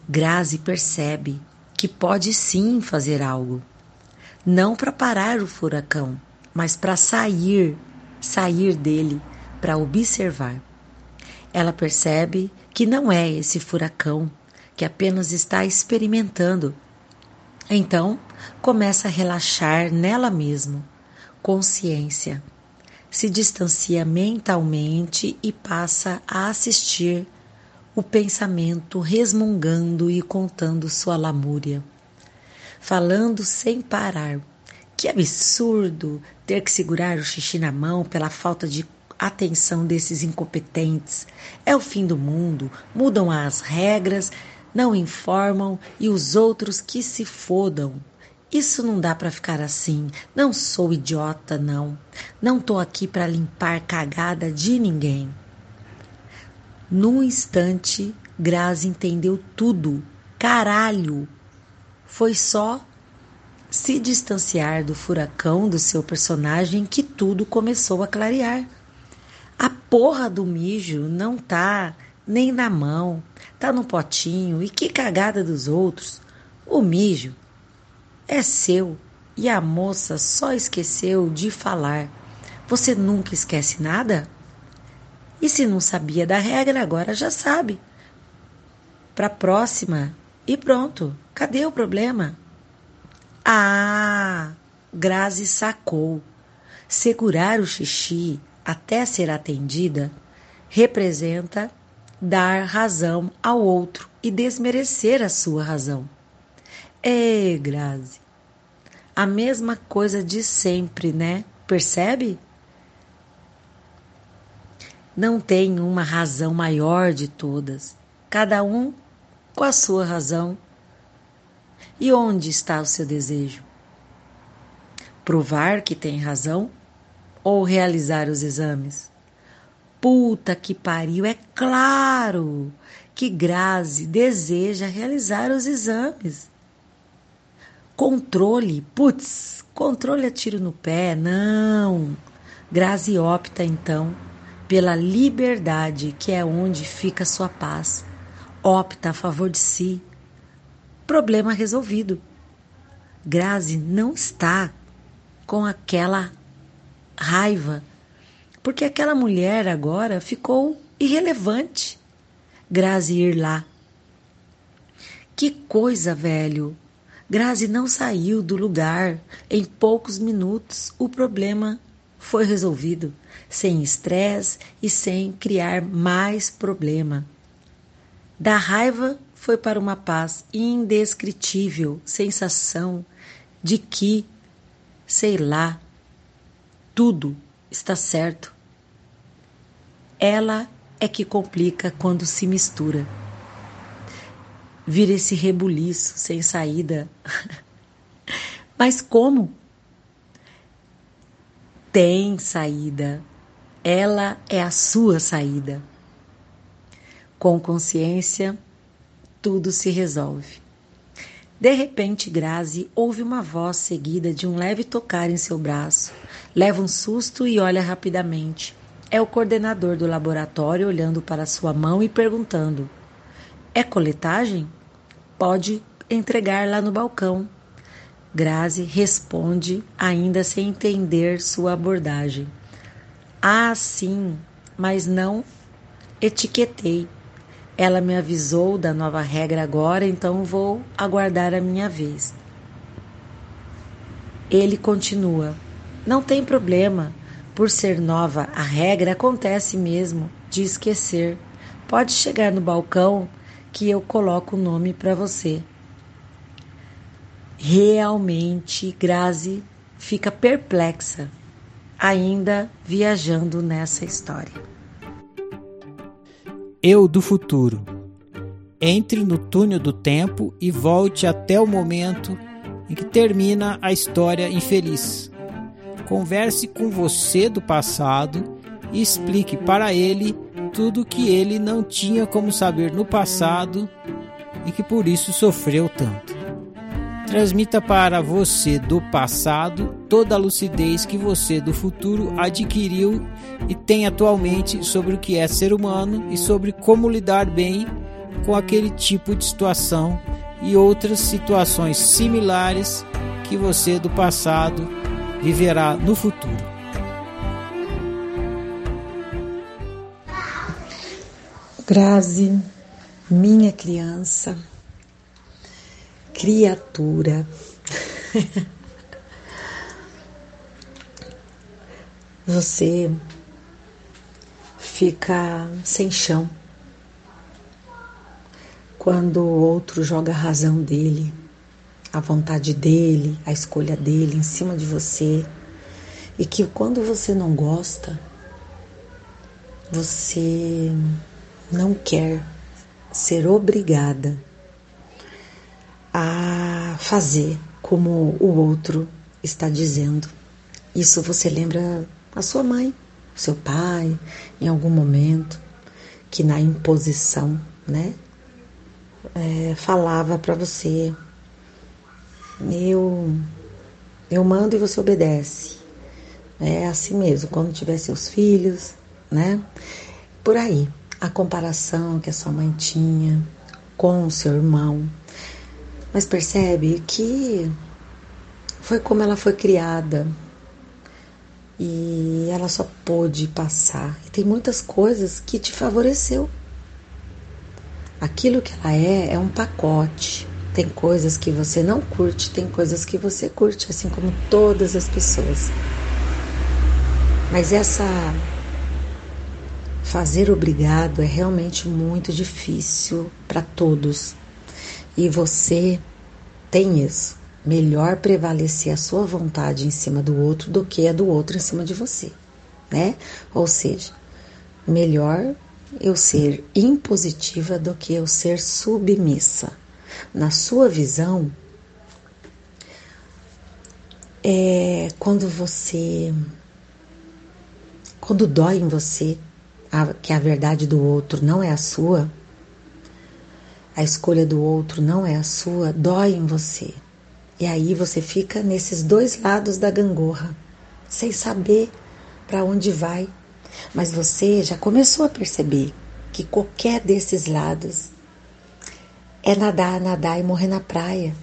Grazi percebe que pode sim fazer algo não para parar o furacão, mas para sair, sair dele, para observar. Ela percebe que não é esse furacão, que apenas está experimentando. Então, começa a relaxar nela mesma, consciência. Se distancia mentalmente e passa a assistir o pensamento resmungando e contando sua lamúria falando sem parar. Que absurdo ter que segurar o xixi na mão pela falta de atenção desses incompetentes. É o fim do mundo, mudam as regras, não informam e os outros que se fodam. Isso não dá para ficar assim. Não sou idiota, não. Não tô aqui para limpar cagada de ninguém. Num instante, Grazi entendeu tudo. Caralho! Foi só se distanciar do furacão do seu personagem que tudo começou a clarear. A porra do mijo não tá nem na mão, tá no potinho e que cagada dos outros. O mijo é seu e a moça só esqueceu de falar. Você nunca esquece nada? E se não sabia da regra, agora já sabe. Para próxima, e pronto, cadê o problema? Ah, Grazi sacou. Segurar o xixi até ser atendida representa dar razão ao outro e desmerecer a sua razão. É, Grazi, a mesma coisa de sempre, né? Percebe? Não tem uma razão maior de todas. Cada um com a sua razão. E onde está o seu desejo? Provar que tem razão ou realizar os exames? Puta que pariu, é claro que Grazi deseja realizar os exames. Controle, putz, controle a tiro no pé, não. Grazi opta então pela liberdade, que é onde fica sua paz opta a favor de si. Problema resolvido. Grazi não está com aquela raiva, porque aquela mulher agora ficou irrelevante. Grazi ir lá. Que coisa, velho! Grazi não saiu do lugar. Em poucos minutos, o problema foi resolvido, sem estresse e sem criar mais problema. Da raiva foi para uma paz indescritível, sensação de que, sei lá, tudo está certo. Ela é que complica quando se mistura. Vira esse rebuliço sem saída. Mas como? Tem saída. Ela é a sua saída. Com consciência, tudo se resolve. De repente, Grazi ouve uma voz seguida de um leve tocar em seu braço. Leva um susto e olha rapidamente. É o coordenador do laboratório olhando para sua mão e perguntando: É coletagem? Pode entregar lá no balcão. Grazi responde, ainda sem entender sua abordagem. Ah, sim, mas não etiquetei. Ela me avisou da nova regra agora, então vou aguardar a minha vez. Ele continua: Não tem problema. Por ser nova, a regra acontece mesmo de esquecer. Pode chegar no balcão que eu coloco o nome para você. Realmente, Grazi fica perplexa, ainda viajando nessa história. Eu do futuro. Entre no túnel do tempo e volte até o momento em que termina a história infeliz. Converse com você do passado e explique para ele tudo que ele não tinha como saber no passado e que por isso sofreu tanto. Transmita para você do passado toda a lucidez que você do futuro adquiriu e tem atualmente sobre o que é ser humano e sobre como lidar bem com aquele tipo de situação e outras situações similares que você do passado viverá no futuro. Grazi, minha criança, criatura. Você fica sem chão quando o outro joga a razão dele, a vontade dele, a escolha dele em cima de você, e que quando você não gosta, você não quer ser obrigada a fazer como o outro está dizendo. Isso você lembra a sua mãe, seu pai, em algum momento, que na imposição, né, é, falava para você: eu, eu mando e você obedece. É assim mesmo, quando tiver seus filhos, né? Por aí, a comparação que a sua mãe tinha com o seu irmão, mas percebe que foi como ela foi criada e ela só pôde passar. E tem muitas coisas que te favoreceu. Aquilo que ela é é um pacote. Tem coisas que você não curte, tem coisas que você curte, assim como todas as pessoas. Mas essa fazer obrigado é realmente muito difícil para todos. E você tem isso. Melhor prevalecer a sua vontade em cima do outro do que a do outro em cima de você, né? Ou seja, melhor eu ser impositiva do que eu ser submissa. Na sua visão, é quando você. Quando dói em você a, que a verdade do outro não é a sua, a escolha do outro não é a sua, dói em você. E aí você fica nesses dois lados da gangorra, sem saber para onde vai. Mas você já começou a perceber que qualquer desses lados é nadar, nadar e morrer na praia.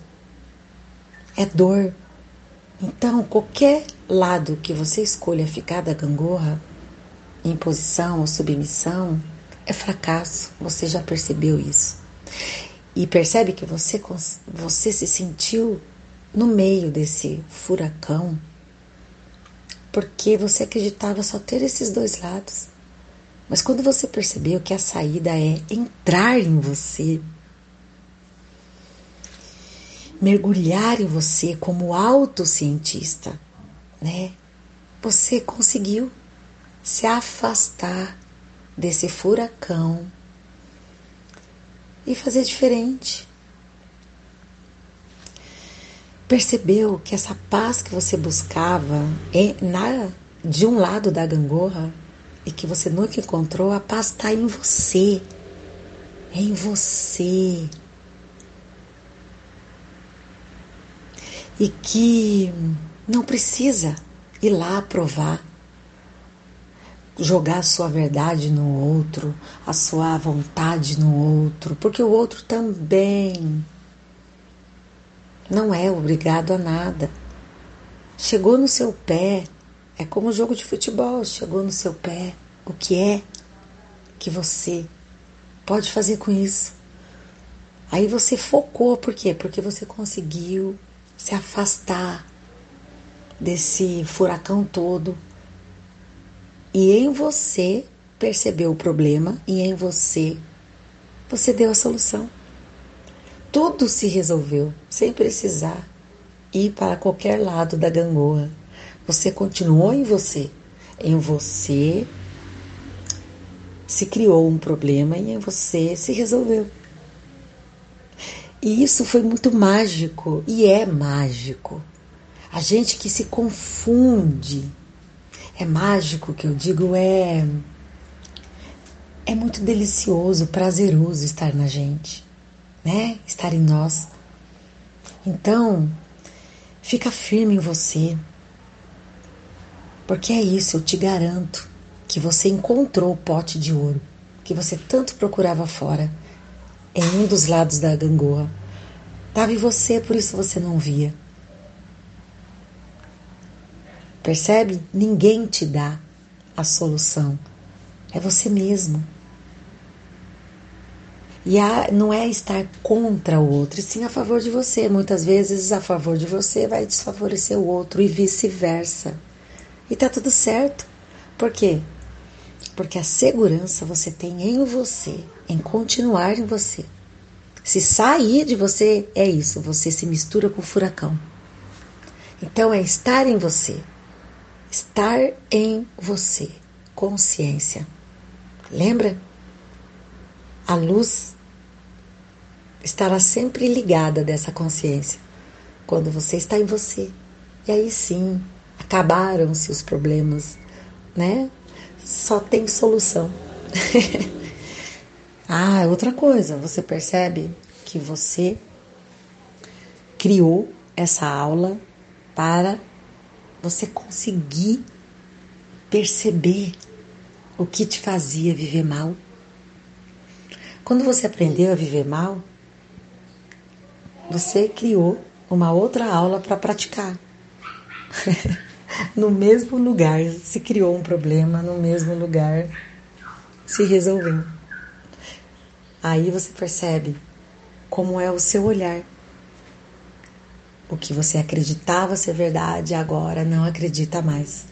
É dor. Então, qualquer lado que você escolha ficar da gangorra, imposição ou submissão, é fracasso. Você já percebeu isso. E percebe que você, você se sentiu no meio desse furacão porque você acreditava só ter esses dois lados. Mas quando você percebeu que a saída é entrar em você, mergulhar em você como autocientista, né? Você conseguiu se afastar desse furacão e fazer diferente. Percebeu que essa paz que você buscava é na, de um lado da gangorra e que você nunca encontrou, a paz está em você. É em você. E que não precisa ir lá provar, jogar a sua verdade no outro, a sua vontade no outro, porque o outro também Não é obrigado a nada. Chegou no seu pé, é como um jogo de futebol, chegou no seu pé. O que é que você pode fazer com isso? Aí você focou, por quê? Porque você conseguiu se afastar desse furacão todo. E em você percebeu o problema e em você você deu a solução. Tudo se resolveu sem precisar ir para qualquer lado da gangorra. Você continuou em você. Em você se criou um problema e em você se resolveu. E isso foi muito mágico e é mágico. A gente que se confunde. É mágico que eu digo, é é muito delicioso, prazeroso estar na gente, né? Estar em nós. Então, fica firme em você. Porque é isso, eu te garanto que você encontrou o pote de ouro que você tanto procurava fora em um dos lados da gangorra. Estava em você, por isso você não via. Percebe? Ninguém te dá a solução. É você mesmo. E a, não é estar contra o outro, e sim a favor de você. Muitas vezes a favor de você vai desfavorecer o outro e vice-versa. E tá tudo certo. Por quê? Porque a segurança você tem em você, em continuar em você. Se sair de você, é isso, você se mistura com o furacão. Então é estar em você. Estar em você. Consciência. Lembra? A luz estará sempre ligada dessa consciência quando você está em você. E aí sim, acabaram-se os problemas, né? só tem solução. ah, outra coisa, você percebe que você criou essa aula para você conseguir perceber o que te fazia viver mal. Quando você aprendeu a viver mal, você criou uma outra aula para praticar. no mesmo lugar se criou um problema, no mesmo lugar se resolveu. Aí você percebe como é o seu olhar. O que você acreditava ser verdade agora não acredita mais.